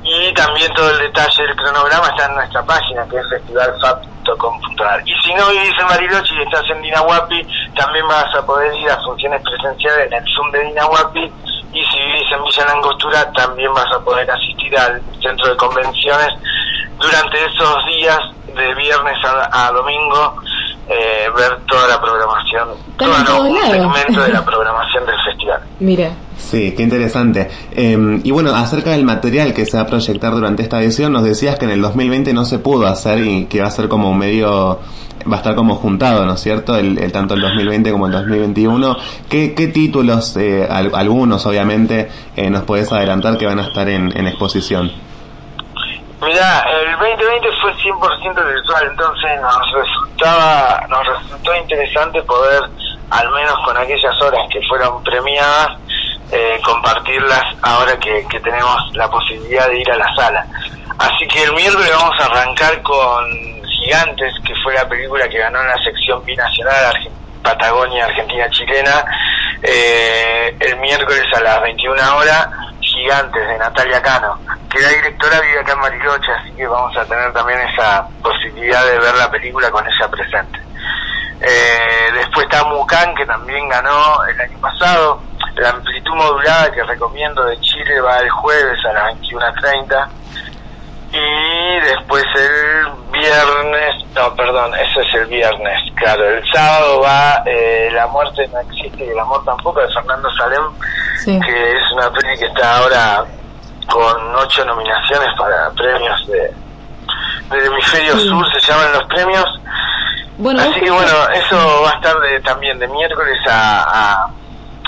y también todo el detalle del cronograma está en nuestra página que es festivalfab.com.ar y si no vivís en Bariloche y estás en Dinahuapi también vas a poder ir a funciones presenciales en el Zoom de Dinahuapi. Y si vivís en Villa Langostura también vas a poder asistir al centro de convenciones durante esos días de viernes a, a domingo eh, ver toda la programación todo todos un segmento de la *laughs* programación del festival Mira, Sí, qué interesante. Eh, y bueno, acerca del material que se va a proyectar durante esta edición, nos decías que en el 2020 no se pudo hacer y que va a ser como medio, va a estar como juntado, ¿no es cierto? El, el- tanto el 2020 como el 2021. ¿Qué, qué títulos, eh, al- algunos obviamente, eh, nos podés adelantar que van a estar en, en exposición? Mira, el 2020 fue 100% virtual, entonces nos resultaba, nos resultó interesante poder, al menos con aquellas horas que fueron premiadas, eh, compartirlas ahora que, que tenemos la posibilidad de ir a la sala. Así que el miércoles vamos a arrancar con Gigantes, que fue la película que ganó en la sección binacional Argen- Patagonia Argentina-Chilena. Eh, el miércoles a las 21 horas, Gigantes de Natalia Cano, que la directora vive acá en Bariloche, así que vamos a tener también esa posibilidad de ver la película con ella presente. Eh, después está Mucán, que también ganó el año pasado. La amplitud modulada que recomiendo de Chile va el jueves a las 21.30. Y después el viernes, no, perdón, eso es el viernes, claro. El sábado va eh, La muerte no existe y el amor tampoco, de Fernando Salem, sí. que es una peli que está ahora con ocho nominaciones para premios de del hemisferio Sí. sur, se llaman los premios. Bueno, Así que bueno, eso va a estar de, también de miércoles a, a,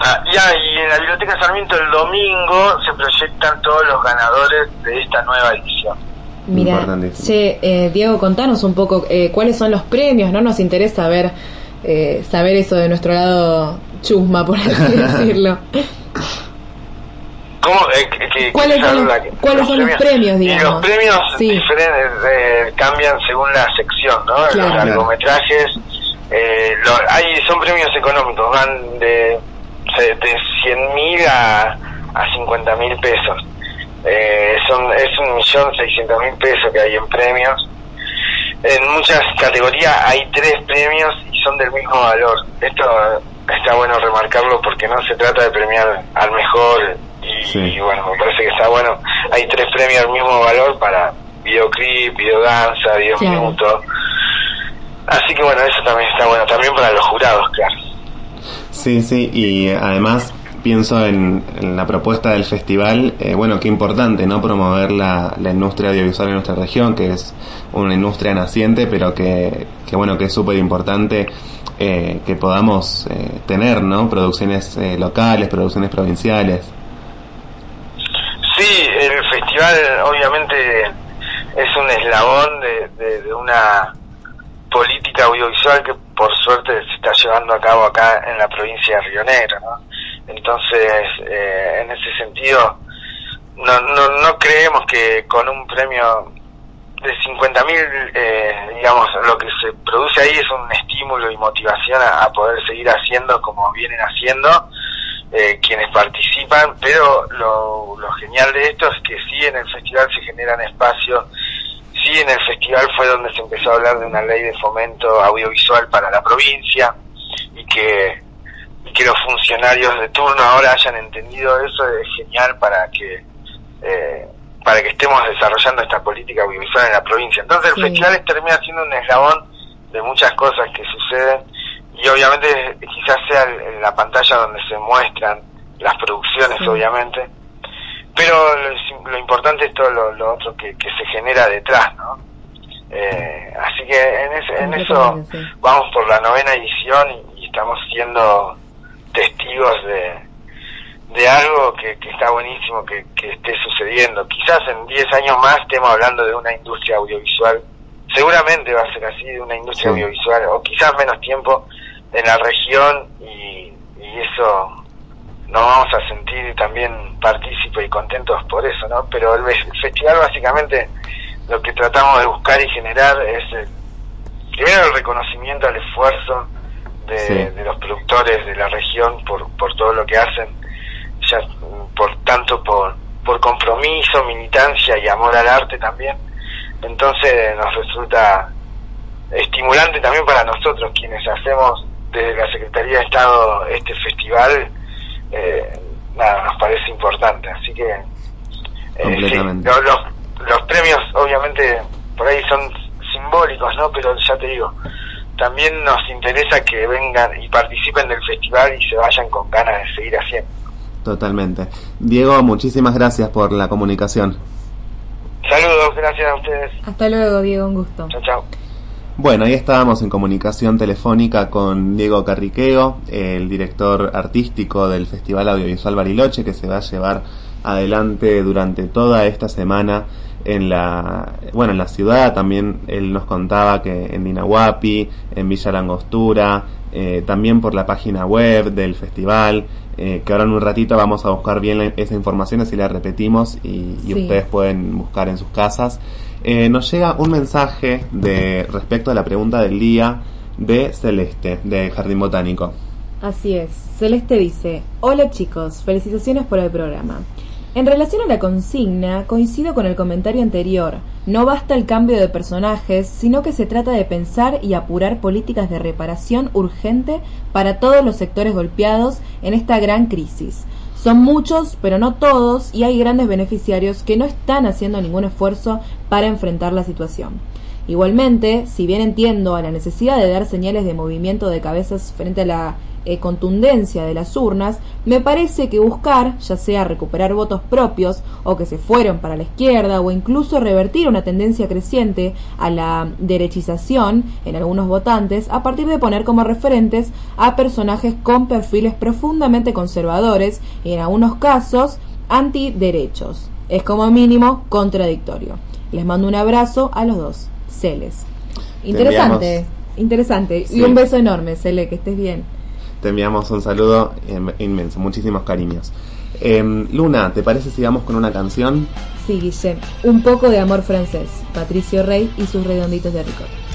a- ya, y en la Biblioteca Sarmiento el domingo se proyectan todos los ganadores de esta nueva edición. Mira, che, eh, Diego, contanos un poco eh, cuáles son los premios, ¿no? Nos interesa ver, eh, saber eso de nuestro lado chusma, por así *laughs* decirlo. ¿Cómo? Eh, que- que- ¿Cuáles que son los- la- cuáles son los premios, Y digamos? los premios Sí. diferentes eh, cambian según la sección, ¿no? Claro. Los largometrajes, eh, lo- hay, son premios económicos, van de, de 100 mil a, a 50 mil pesos. Eh, son, es un millón seiscientos mil pesos que hay en premios. En muchas categorías hay tres premios y son del mismo valor. Esto está bueno remarcarlo porque no se trata de premiar al mejor y, Sí. y bueno, me parece que está bueno. Hay tres premios del mismo valor para videoclip, videodanza, video Claro. minuto. Así que bueno, eso también está bueno, también para los jurados, claro. Sí, sí, y además pienso en, la propuesta del festival, eh, bueno, qué importante, ¿no? Promover la, la industria audiovisual en nuestra región, que es una industria naciente, pero que, que bueno, que es súper importante eh, que podamos eh, tener, ¿no? Producciones eh, locales, producciones provinciales. Sí, el festival obviamente es un eslabón de, de- de una política audiovisual que por suerte se está llevando a cabo acá en la provincia de Río Negro, ¿no? Entonces, eh, en ese sentido, no, no, no creemos que con un premio de 50 mil, eh, digamos, lo que se produce ahí es un estímulo y motivación a, poder seguir haciendo como vienen haciendo eh, quienes participan, pero lo, lo genial de esto es que sí en el festival se generan espacios, sí en el festival fue donde se empezó a hablar de una ley de fomento audiovisual para la provincia y que, que los funcionarios de turno ahora hayan entendido eso es genial para que eh, para que estemos desarrollando esta política audiovisual en la provincia. Entonces el Sí. festival termina siendo un eslabón de muchas cosas que suceden y obviamente quizás sea el- la pantalla donde se muestran las producciones, Sí. obviamente, pero lo, lo importante es todo lo, lo otro que, que se genera detrás, ¿no? Eh, así que en, ese- en eso vamos por la novena edición y, y estamos siendo testigos de, de algo que, que está buenísimo que, que esté sucediendo. Quizás en 10 años más estemos hablando de una industria audiovisual, seguramente va a ser así, de una industria Sí. audiovisual, o quizás menos tiempo en la región y, y eso nos vamos a sentir también partícipes y contentos por eso, ¿no? Pero el, el festival básicamente lo que tratamos de buscar y generar es el- primero el reconocimiento al esfuerzo de, Sí. de los productores de la región por, por todo lo que hacen, ya por tanto por, por compromiso, militancia y amor al arte también. Entonces nos resulta estimulante también para nosotros quienes hacemos desde la Secretaría de Estado este festival, eh, nada, nos parece importante. Así que eh, sí, Completamente. lo- los, los premios obviamente por ahí son simbólicos, ¿no? Pero ya te digo, también nos interesa que vengan y participen del festival y se vayan con ganas de seguir haciendo. Totalmente. Diego, muchísimas gracias por la comunicación. Saludos, gracias a ustedes. Hasta luego, Diego, un gusto. Chao, chao. Bueno, ahí estábamos en comunicación telefónica con Diego Carriqueo, el director artístico del Festival Audiovisual Bariloche, que se va a llevar adelante durante toda esta semana en la, bueno, en la ciudad. También él nos contaba que en Dinahuapi, en Villa Langostura, eh, también por la página web del festival, eh, que ahora en un ratito vamos a buscar bien la- esa información, así la repetimos y, y Sí. ustedes pueden buscar en sus casas. Eh, nos llega un mensaje de respecto a la pregunta del día de Celeste, de Jardín Botánico. Así es. Celeste dice, hola chicos, felicitaciones por el programa. En relación a la consigna, coincido con el comentario anterior. No basta el cambio de personajes, sino que se trata de pensar y apurar políticas de reparación urgente para todos los sectores golpeados en esta gran crisis. Son muchos, pero no todos, y hay grandes beneficiarios que no están haciendo ningún esfuerzo para enfrentar la situación. Igualmente, si bien entiendo a la necesidad de dar señales de movimiento de cabezas frente a la eh, contundencia de las urnas, me parece que buscar, ya sea recuperar votos propios o que se fueron para la izquierda o incluso revertir una tendencia creciente a la derechización en algunos votantes a partir de poner como referentes a personajes con perfiles profundamente conservadores y en algunos casos antiderechos. Es como mínimo contradictorio. Les mando un abrazo a los dos. Celes. Interesante, interesante. Sí. Y un beso enorme, Cele, que estés bien. Te enviamos un saludo em, inmenso, muchísimos cariños. Em, Luna, ¿te parece si vamos con una canción? Sí, Guille. Un poco de amor francés. Patricio Rey y sus redonditos de ricot.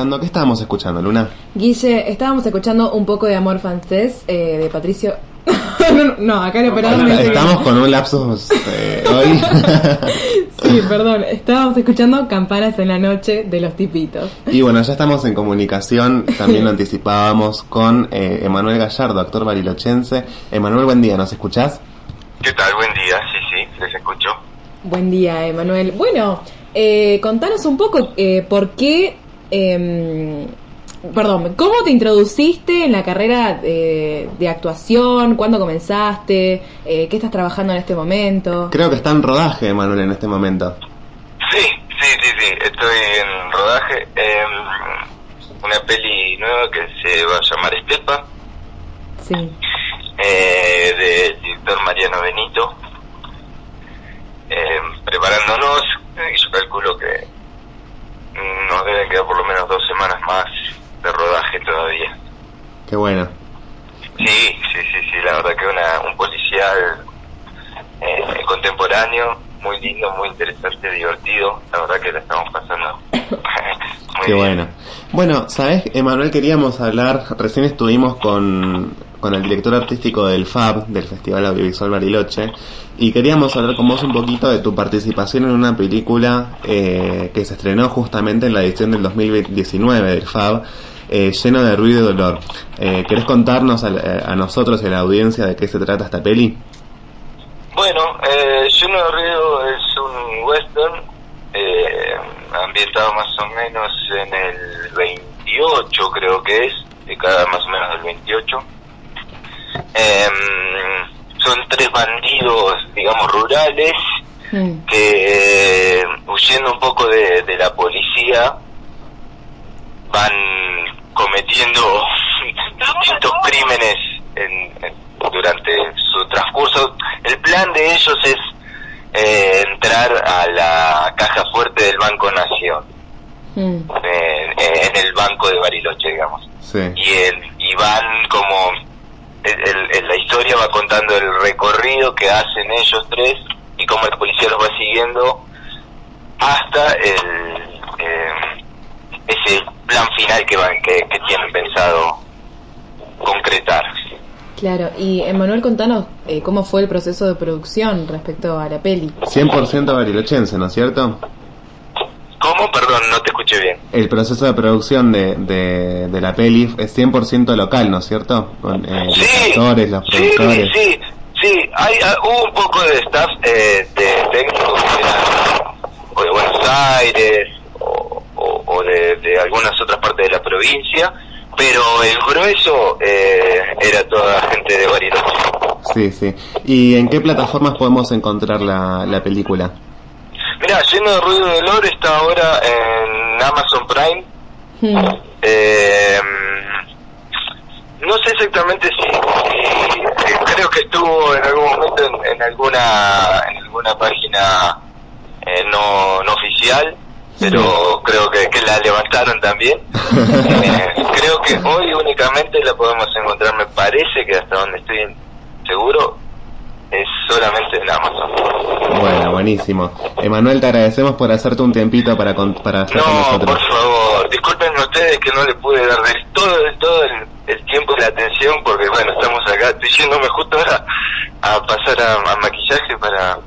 Escuchando. ¿Qué estábamos escuchando, Luna? Guille, estábamos escuchando un poco de Amor Francés eh, de Patricio. *laughs* no, no, acá el operador me Estamos con un lapsus eh, hoy. *laughs* Sí, perdón. Estábamos escuchando Campanas en la Noche de los Tipitos. y bueno, ya estamos en comunicación. También lo anticipábamos con eh, Emanuel Gallardo, actor barilochense. Emanuel, buen día, ¿nos escuchás? ¿Qué tal? Buen día, sí, sí, les escucho. Buen día, Emanuel. Bueno, eh, contanos un poco eh, por qué. Em, perdón, ¿cómo te introduciste en la carrera eh, de actuación? ¿Cuándo comenzaste? Eh, ¿Qué estás trabajando en este momento? Creo que está en rodaje, Emanuel, en este momento. Sí, sí, sí, sí, estoy en rodaje. em, una peli nueva que se va a llamar Estepa, Sí. eh, del director Mariano Benito. Em, preparándonos, eh, yo calculo que nos deben quedar por lo menos dos semanas más de rodaje todavía. Qué bueno. Sí, sí, sí, sí, la verdad que una, un policial eh, contemporáneo, muy lindo, muy interesante, divertido, la verdad que la estamos pasando *coughs* muy Qué bien. bueno. Bueno, ¿sabes, Emanuel? Queríamos hablar, recién estuvimos con, con el director artístico del FAB, del Festival Audiovisual Bariloche, y queríamos hablar con vos un poquito de tu participación en una película eh, que se estrenó justamente en la edición del 2019 del FAB, eh, lleno de ruido y dolor. Eh, ¿Querés contarnos a, a nosotros y a la audiencia de qué se trata esta peli? Bueno, eh, de Ruido es un western eh, ambientado más o menos en el 28, creo que es, de cada más o menos del 28. Em, son tres bandidos, digamos, rurales Mm, que eh, huyendo un poco de, de la policía van cometiendo *laughs* distintos crímenes en- en- durante su transcurso. El plan de ellos es eh, entrar a la caja fuerte del Banco Nación, mm, en, en el Banco de Bariloche, digamos. Sí. Y, el, y van como... el- el- el- la historia va contando el recorrido que hacen ellos tres y cómo la policía los va siguiendo hasta el eh, ese plan final que van que, que tienen pensado concretar. Claro. Y Emanuel, contanos eh, cómo fue el proceso de producción respecto a la peli. 100% barilochense, ¿no es cierto? ¿Cómo? Perdón, no te escuché bien. El proceso de producción de, de, de la peli es 100% local, ¿no es cierto? Con eh, los Sí, actores, los sí, productores. sí, sí, hay, hubo un poco de staff eh, de técnicos o de Buenos Aires o, o- o de, de algunas otras partes de la provincia, pero el grueso eh, era toda gente de Bariloche. Sí, sí. ¿Y en qué plataformas podemos encontrar la, la película? Mira, Lleno de Ruido de Dolor está ahora en Amazon Prime. Mm, Eh, no sé exactamente si, si- eh, creo que estuvo en algún momento en, en alguna en alguna página eh, no, no oficial, pero creo que, que la levantaron también. *laughs* Eh, creo que hoy únicamente la podemos encontrar, me parece que hasta donde estoy seguro es solamente en Amazon. Bueno, buenísimo. Emanuel, te agradecemos por hacerte un tiempito para, con- para estar con No, nosotros. por favor, disculpen ustedes que no le pude dar del todo, del todo el, el tiempo y la atención porque bueno, estamos acá, estoy yéndome justo ahora a pasar a, a maquillaje para,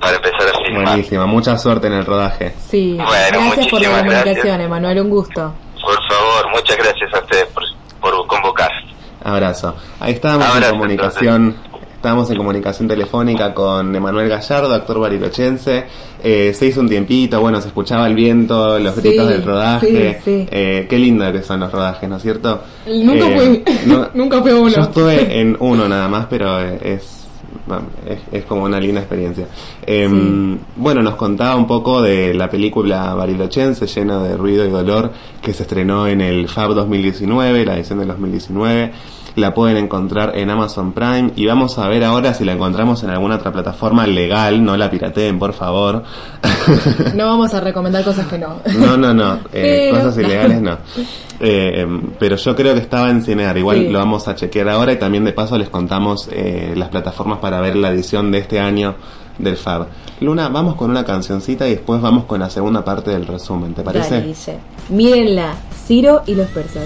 para empezar a filmar. Buenísimo, mucha suerte en el rodaje. Sí, Bueno, gracias por la comunicación. Emanuel, un gusto. Por favor, muchas gracias a ustedes por, por convocar. Abrazo. Ahí estábamos Abrazo, en comunicación. Estábamos en comunicación telefónica con Emanuel Gallardo, actor barilochense. Eh, se hizo un tiempito, bueno, se escuchaba el viento, los Sí, gritos del rodaje. sí, sí. Eh, qué lindo que son los rodajes, ¿no es cierto? Nunca Eh, fui, no- *laughs* nunca fui a uno. Yo estuve en uno nada más, pero es, es, es como una linda experiencia. Em, Bueno, nos contaba un poco de la película barilochense llena de ruido y dolor que se estrenó en el FAB 2019, la edición del 2019. La pueden encontrar en Amazon Prime y vamos a ver ahora si la encontramos en alguna otra plataforma legal, no la pirateen, por favor. No *laughs* vamos a recomendar cosas que no. No, no, no. eh, Pero- cosas ilegales no. Eh, em, pero yo creo que estaba en Cinear. Igual Sí. lo vamos a chequear ahora y también de paso les contamos eh, las plataformas para ver la edición de este año del FAB. Luna, vamos con una cancioncita y después vamos con la segunda parte del resumen, ¿te parece? Dale, dice. Ciro y los persas.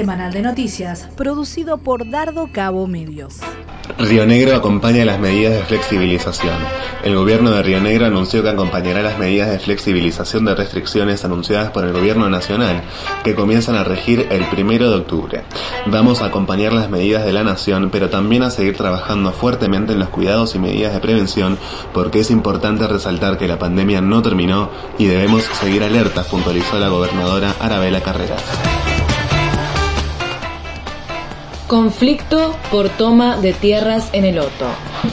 Semanal de noticias, producido por Dardo Cabo Medios. Río Negro acompaña las medidas de flexibilización. El gobierno de Río Negro anunció que acompañará las medidas de flexibilización de restricciones anunciadas por el gobierno nacional, que comienzan a regir el primero de octubre. Vamos a acompañar las medidas de la nación, pero también a seguir trabajando fuertemente en los cuidados y medidas de prevención, porque es importante resaltar que la pandemia no terminó y debemos seguir alertas, puntualizó la gobernadora Arabela Carreras. Conflicto por toma de tierras en el Oto.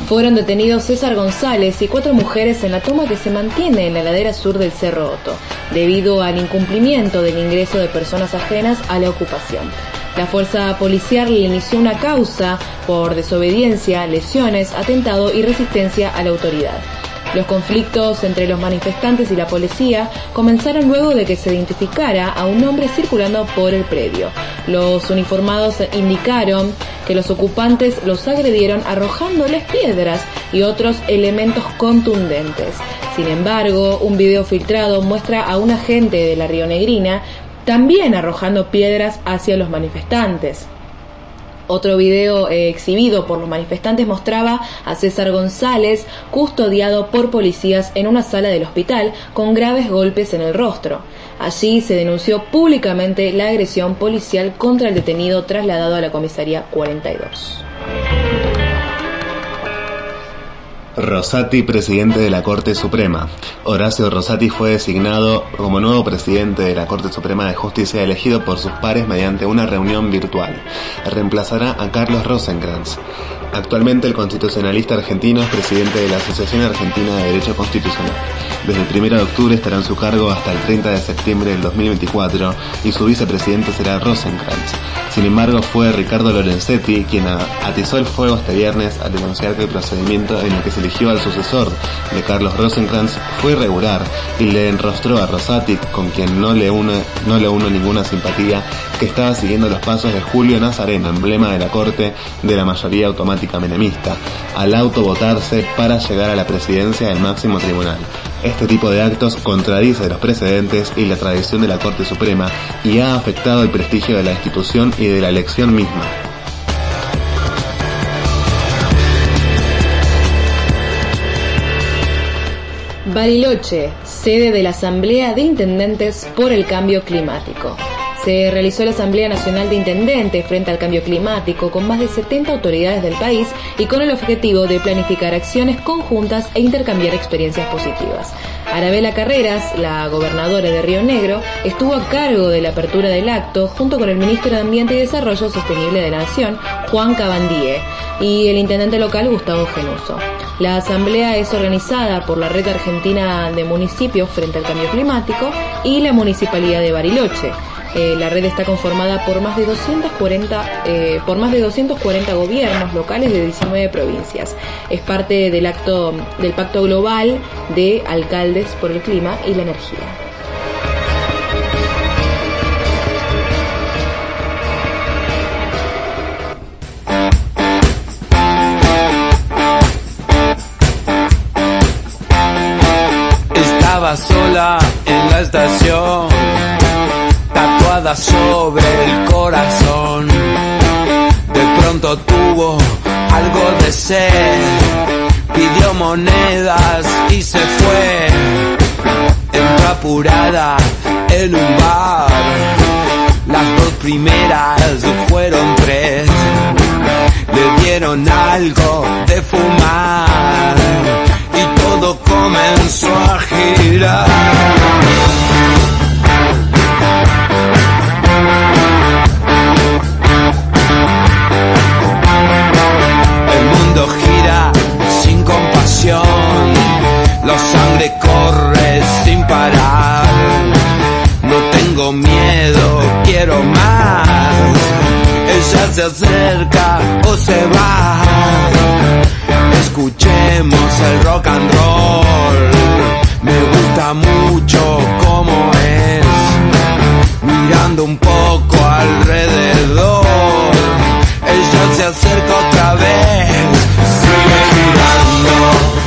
Fueron detenidos César González y cuatro mujeres en la toma que se mantiene en la ladera sur del Cerro Oto, debido al incumplimiento del ingreso de personas ajenas a la ocupación. La fuerza policial le inició una causa por desobediencia, lesiones, atentado y resistencia a la autoridad. Los conflictos entre los manifestantes y la policía comenzaron luego de que se identificara a un hombre circulando por el predio. Los uniformados indicaron que los ocupantes los agredieron arrojándoles piedras y otros elementos contundentes. Sin embargo, un video filtrado muestra a un agente de la Rionegrina también arrojando piedras hacia los manifestantes. Otro video eh, exhibido por los manifestantes mostraba a César González custodiado por policías en una sala del hospital con graves golpes en el rostro. Allí se denunció públicamente la agresión policial contra el detenido trasladado a la comisaría 42. Rosati, presidente de la Corte Suprema. Horacio Rosati fue designado como nuevo presidente de la Corte Suprema de Justicia elegido por sus pares mediante una reunión virtual. Reemplazará a Carlos Rosenkrantz. Actualmente el constitucionalista argentino es presidente de la Asociación Argentina de Derecho Constitucional. Desde el 1 de octubre estará en su cargo hasta el 30 de septiembre del 2024 y su vicepresidente será Rosenkrantz. Sin embargo, fue Ricardo Lorenzetti quien atizó el fuego este viernes al denunciar que el procedimiento en el que se eligió al sucesor de Carlos Rosenkrantz fue irregular y le enrostró a Rosati, con quien no le une, no le une ninguna simpatía, que estaba siguiendo los pasos de Julio Nazareno, emblema de la corte de la mayoría automática menemista, al autovotarse para llegar a la presidencia del máximo tribunal. Este tipo de actos contradice los precedentes y la tradición de la Corte Suprema y ha afectado el prestigio de la institución y de la elección misma. Bariloche, sede de la Asamblea de Intendentes por el Cambio Climático. Se realizó la Asamblea Nacional de Intendentes frente al cambio climático con más de 70 autoridades del país y con el objetivo de planificar acciones conjuntas e intercambiar experiencias positivas. Arabela Carreras, la gobernadora de Río Negro, estuvo a cargo de la apertura del acto junto con el ministro de Ambiente y Desarrollo Sostenible de la Nación, Juan Cabandíe, y el intendente local Gustavo Genuso. La asamblea es organizada por la Red Argentina de Municipios frente al Cambio Climático y la Municipalidad de Bariloche. Eh, la red está conformada por más de 240 eh, por más de 240 gobiernos locales de 19 provincias. Es parte del acto del Pacto Global de Alcaldes por el Clima y la Energía. Estaba sola en la estación, sobre el corazón. De pronto tuvo algo de sed, pidió monedas y se fue. Entró apurada en un bar, las dos primeras fueron tres. Le dieron algo de fumar y todo comenzó a girar. Sangre corre sin parar. No tengo miedo, quiero más. Ella se acerca o se va. Escuchemos el rock and roll. Me gusta mucho como es. Mirando un poco alrededor. Ella se acerca otra vez. Sigue girando.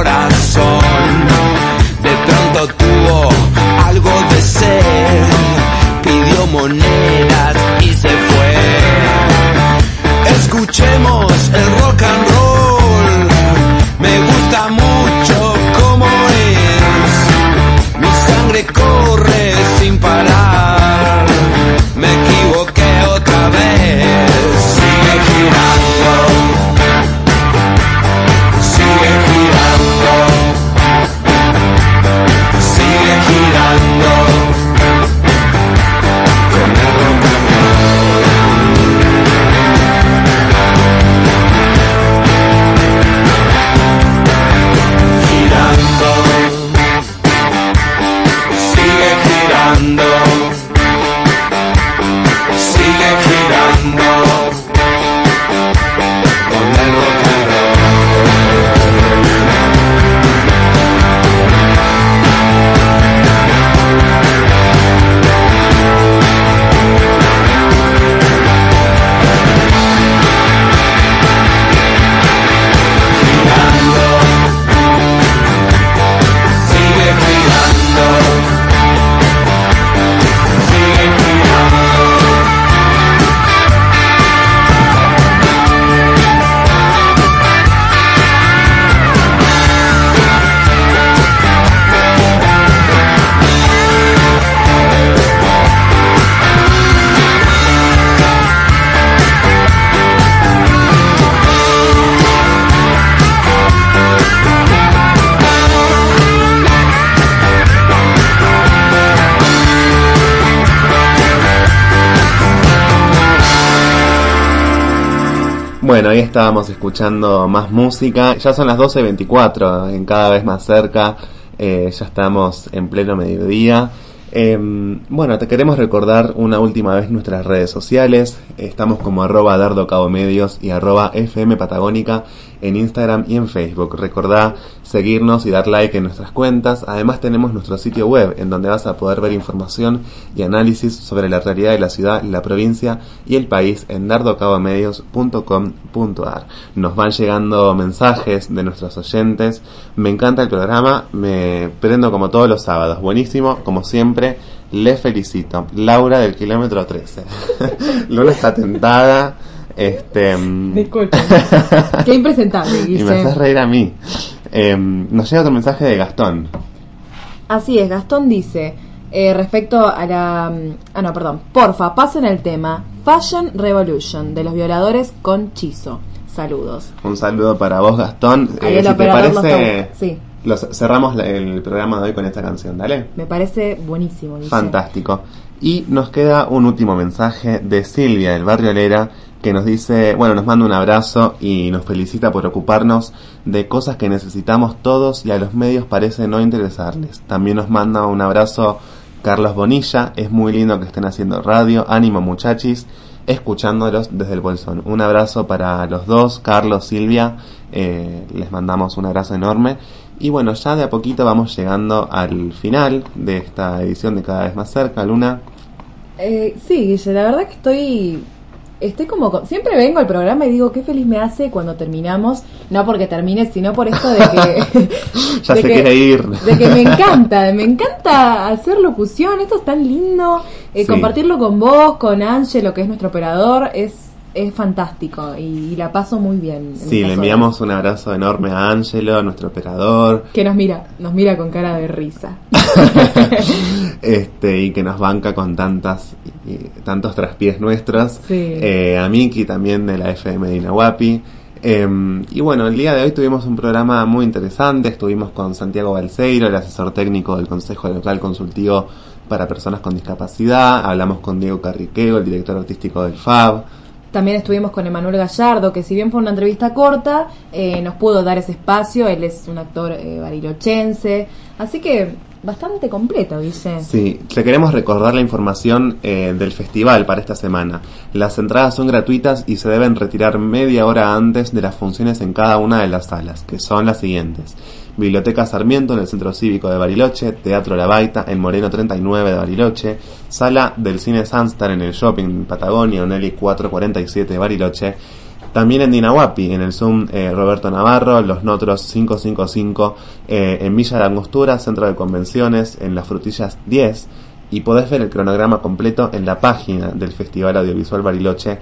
pidió estábamos escuchando más música. Ya son las 12.24, en cada vez más cerca. Eh, ya estamos en pleno mediodía. Eh, bueno, te queremos recordar una última vez nuestras redes sociales. Estamos como arroba dardo cabo medios y arroba fm patagónica en Instagram y en Facebook. Recordá seguirnos y dar like en nuestras cuentas. Además tenemos nuestro sitio web en donde vas a poder ver información y análisis sobre la realidad de la ciudad, la provincia y el país en dardocabomedios.com.ar. Nos van llegando mensajes de nuestros oyentes. Me encanta el programa, me prendo como todos los sábados. Buenísimo, como siempre. Les felicito. Laura del kilómetro 13. Luna *laughs* está tentada. Este, mm. *laughs* Qué impresentable, y me haces reír a mí. Eh, nos llega otro mensaje de Gastón. Así es, Gastón dice, eh, respecto a la... mm, Ah, no, perdón. Porfa, pasen el tema Fashion Revolution de los violadores con Chizo. Saludos. Un saludo para vos, Gastón. Ahí Eh, si te parece, Sí, los- cerramos el programa de hoy con esta canción, ¿dale? me parece buenísimo. Fantástico. Y nos queda un último mensaje de Silvia del barrio Lera que nos dice, bueno, nos manda un abrazo y nos felicita por ocuparnos de cosas que necesitamos todos y a los medios parece no interesarles. También nos manda un abrazo Carlos Bonilla, es muy lindo que estén haciendo radio, ánimo muchachis, escuchándolos desde el bolsón. Un abrazo para los dos, Carlos, Silvia, eh, les mandamos un abrazo enorme. Y bueno, ya de a poquito vamos llegando al final de esta edición de Cada vez más cerca, Luna. Eh, sí, Guille, la verdad que estoy... Estoy como... Siempre vengo al programa y digo qué feliz me hace cuando terminamos. No porque termine, sino por esto de que... *laughs* Ya de se que- quiere ir. De que me encanta, me encanta hacer locución, esto es tan lindo, eh, Sí. compartirlo con vos, con Ángelo, que es nuestro operador, es, es fantástico y, y la paso muy bien. en Sí, le enviamos un abrazo enorme a Ángelo, nuestro operador. Que nos mira, nos mira con cara de risa. *laughs* *laughs* este, y que nos banca con tantas, y- tantos traspiés nuestros. Sí. Eh, a Miki también de la FM de Inahuapi. Eh, y bueno, el día de hoy tuvimos un programa muy interesante. Estuvimos con Santiago Balseiro, el asesor técnico del Consejo Local Consultivo para Personas con Discapacidad. Hablamos con Diego Carriqueo, el director artístico del FAB. También estuvimos con Emanuel Gallardo, que si bien fue una entrevista corta, eh, nos pudo dar ese espacio, él es un actor eh, barilochense, así que bastante completo, dice. Sí, te queremos recordar la información eh, del festival para esta semana. Las entradas son gratuitas y se deben retirar media hora antes de las funciones en cada una de las salas, que son las siguientes. Biblioteca Sarmiento en el Centro Cívico de Bariloche, Teatro La Baita en Moreno 39 de Bariloche, Sala del Cine Sunstar en el Shopping Patagonia, Onelli 447 de Bariloche, también en Dinahuapi, en el Zoom eh, Roberto Navarro, Los Notros 555, eh, en Villa La Angostura, Centro de Convenciones, en Las Frutillas 10, y podés ver el cronograma completo en la página del Festival Audiovisual Bariloche,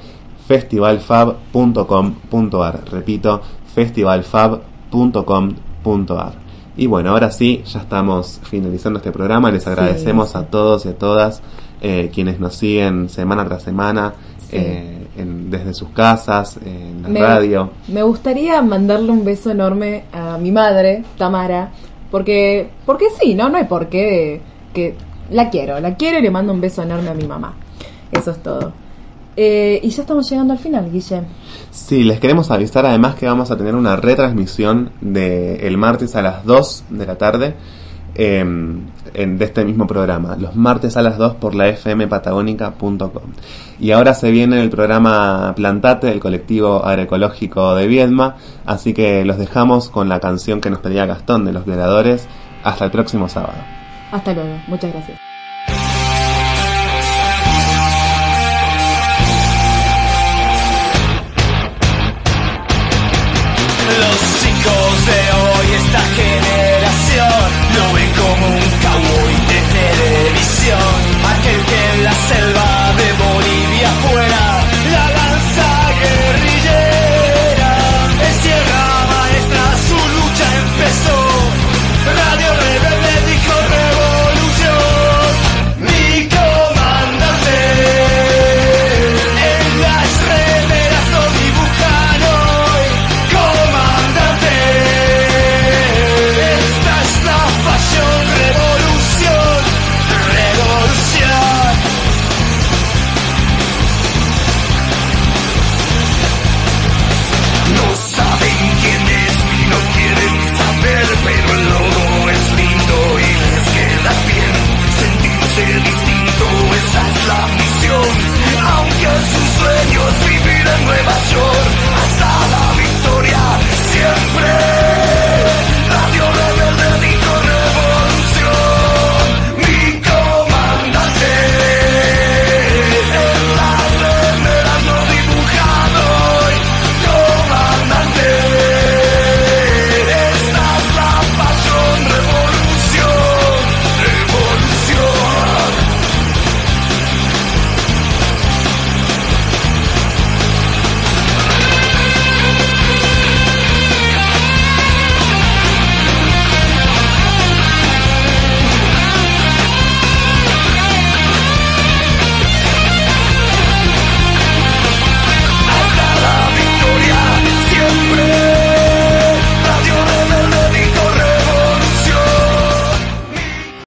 festivalfab.com.ar. Repito, festivalfab.com.ar. Y bueno, ahora sí, ya estamos finalizando este programa. Les agradecemos sí. a todos y a todas eh, quienes nos siguen semana tras semana Sí. eh, en- desde sus casas, en la Me- radio. Me gustaría mandarle un beso enorme a mi madre, Tamara, porque porque sí, no, no hay por qué que la quiero, la quiero y le mando un beso enorme a mi mamá. Eso es todo. Eh, y ya estamos llegando al final, Guille. Sí, les queremos avisar además que vamos a tener una retransmisión de el martes a las 2 de la tarde eh, en- de este mismo programa, los martes a las 2 por la fmpatagónica.com. Y ahora se viene el programa Plantate del colectivo agroecológico de Viedma, así que los dejamos con la canción que nos pedía Gastón de los violadores. Hasta el próximo sábado. Hasta luego. Muchas gracias. como un cowboy de televisión, aquel que en la selva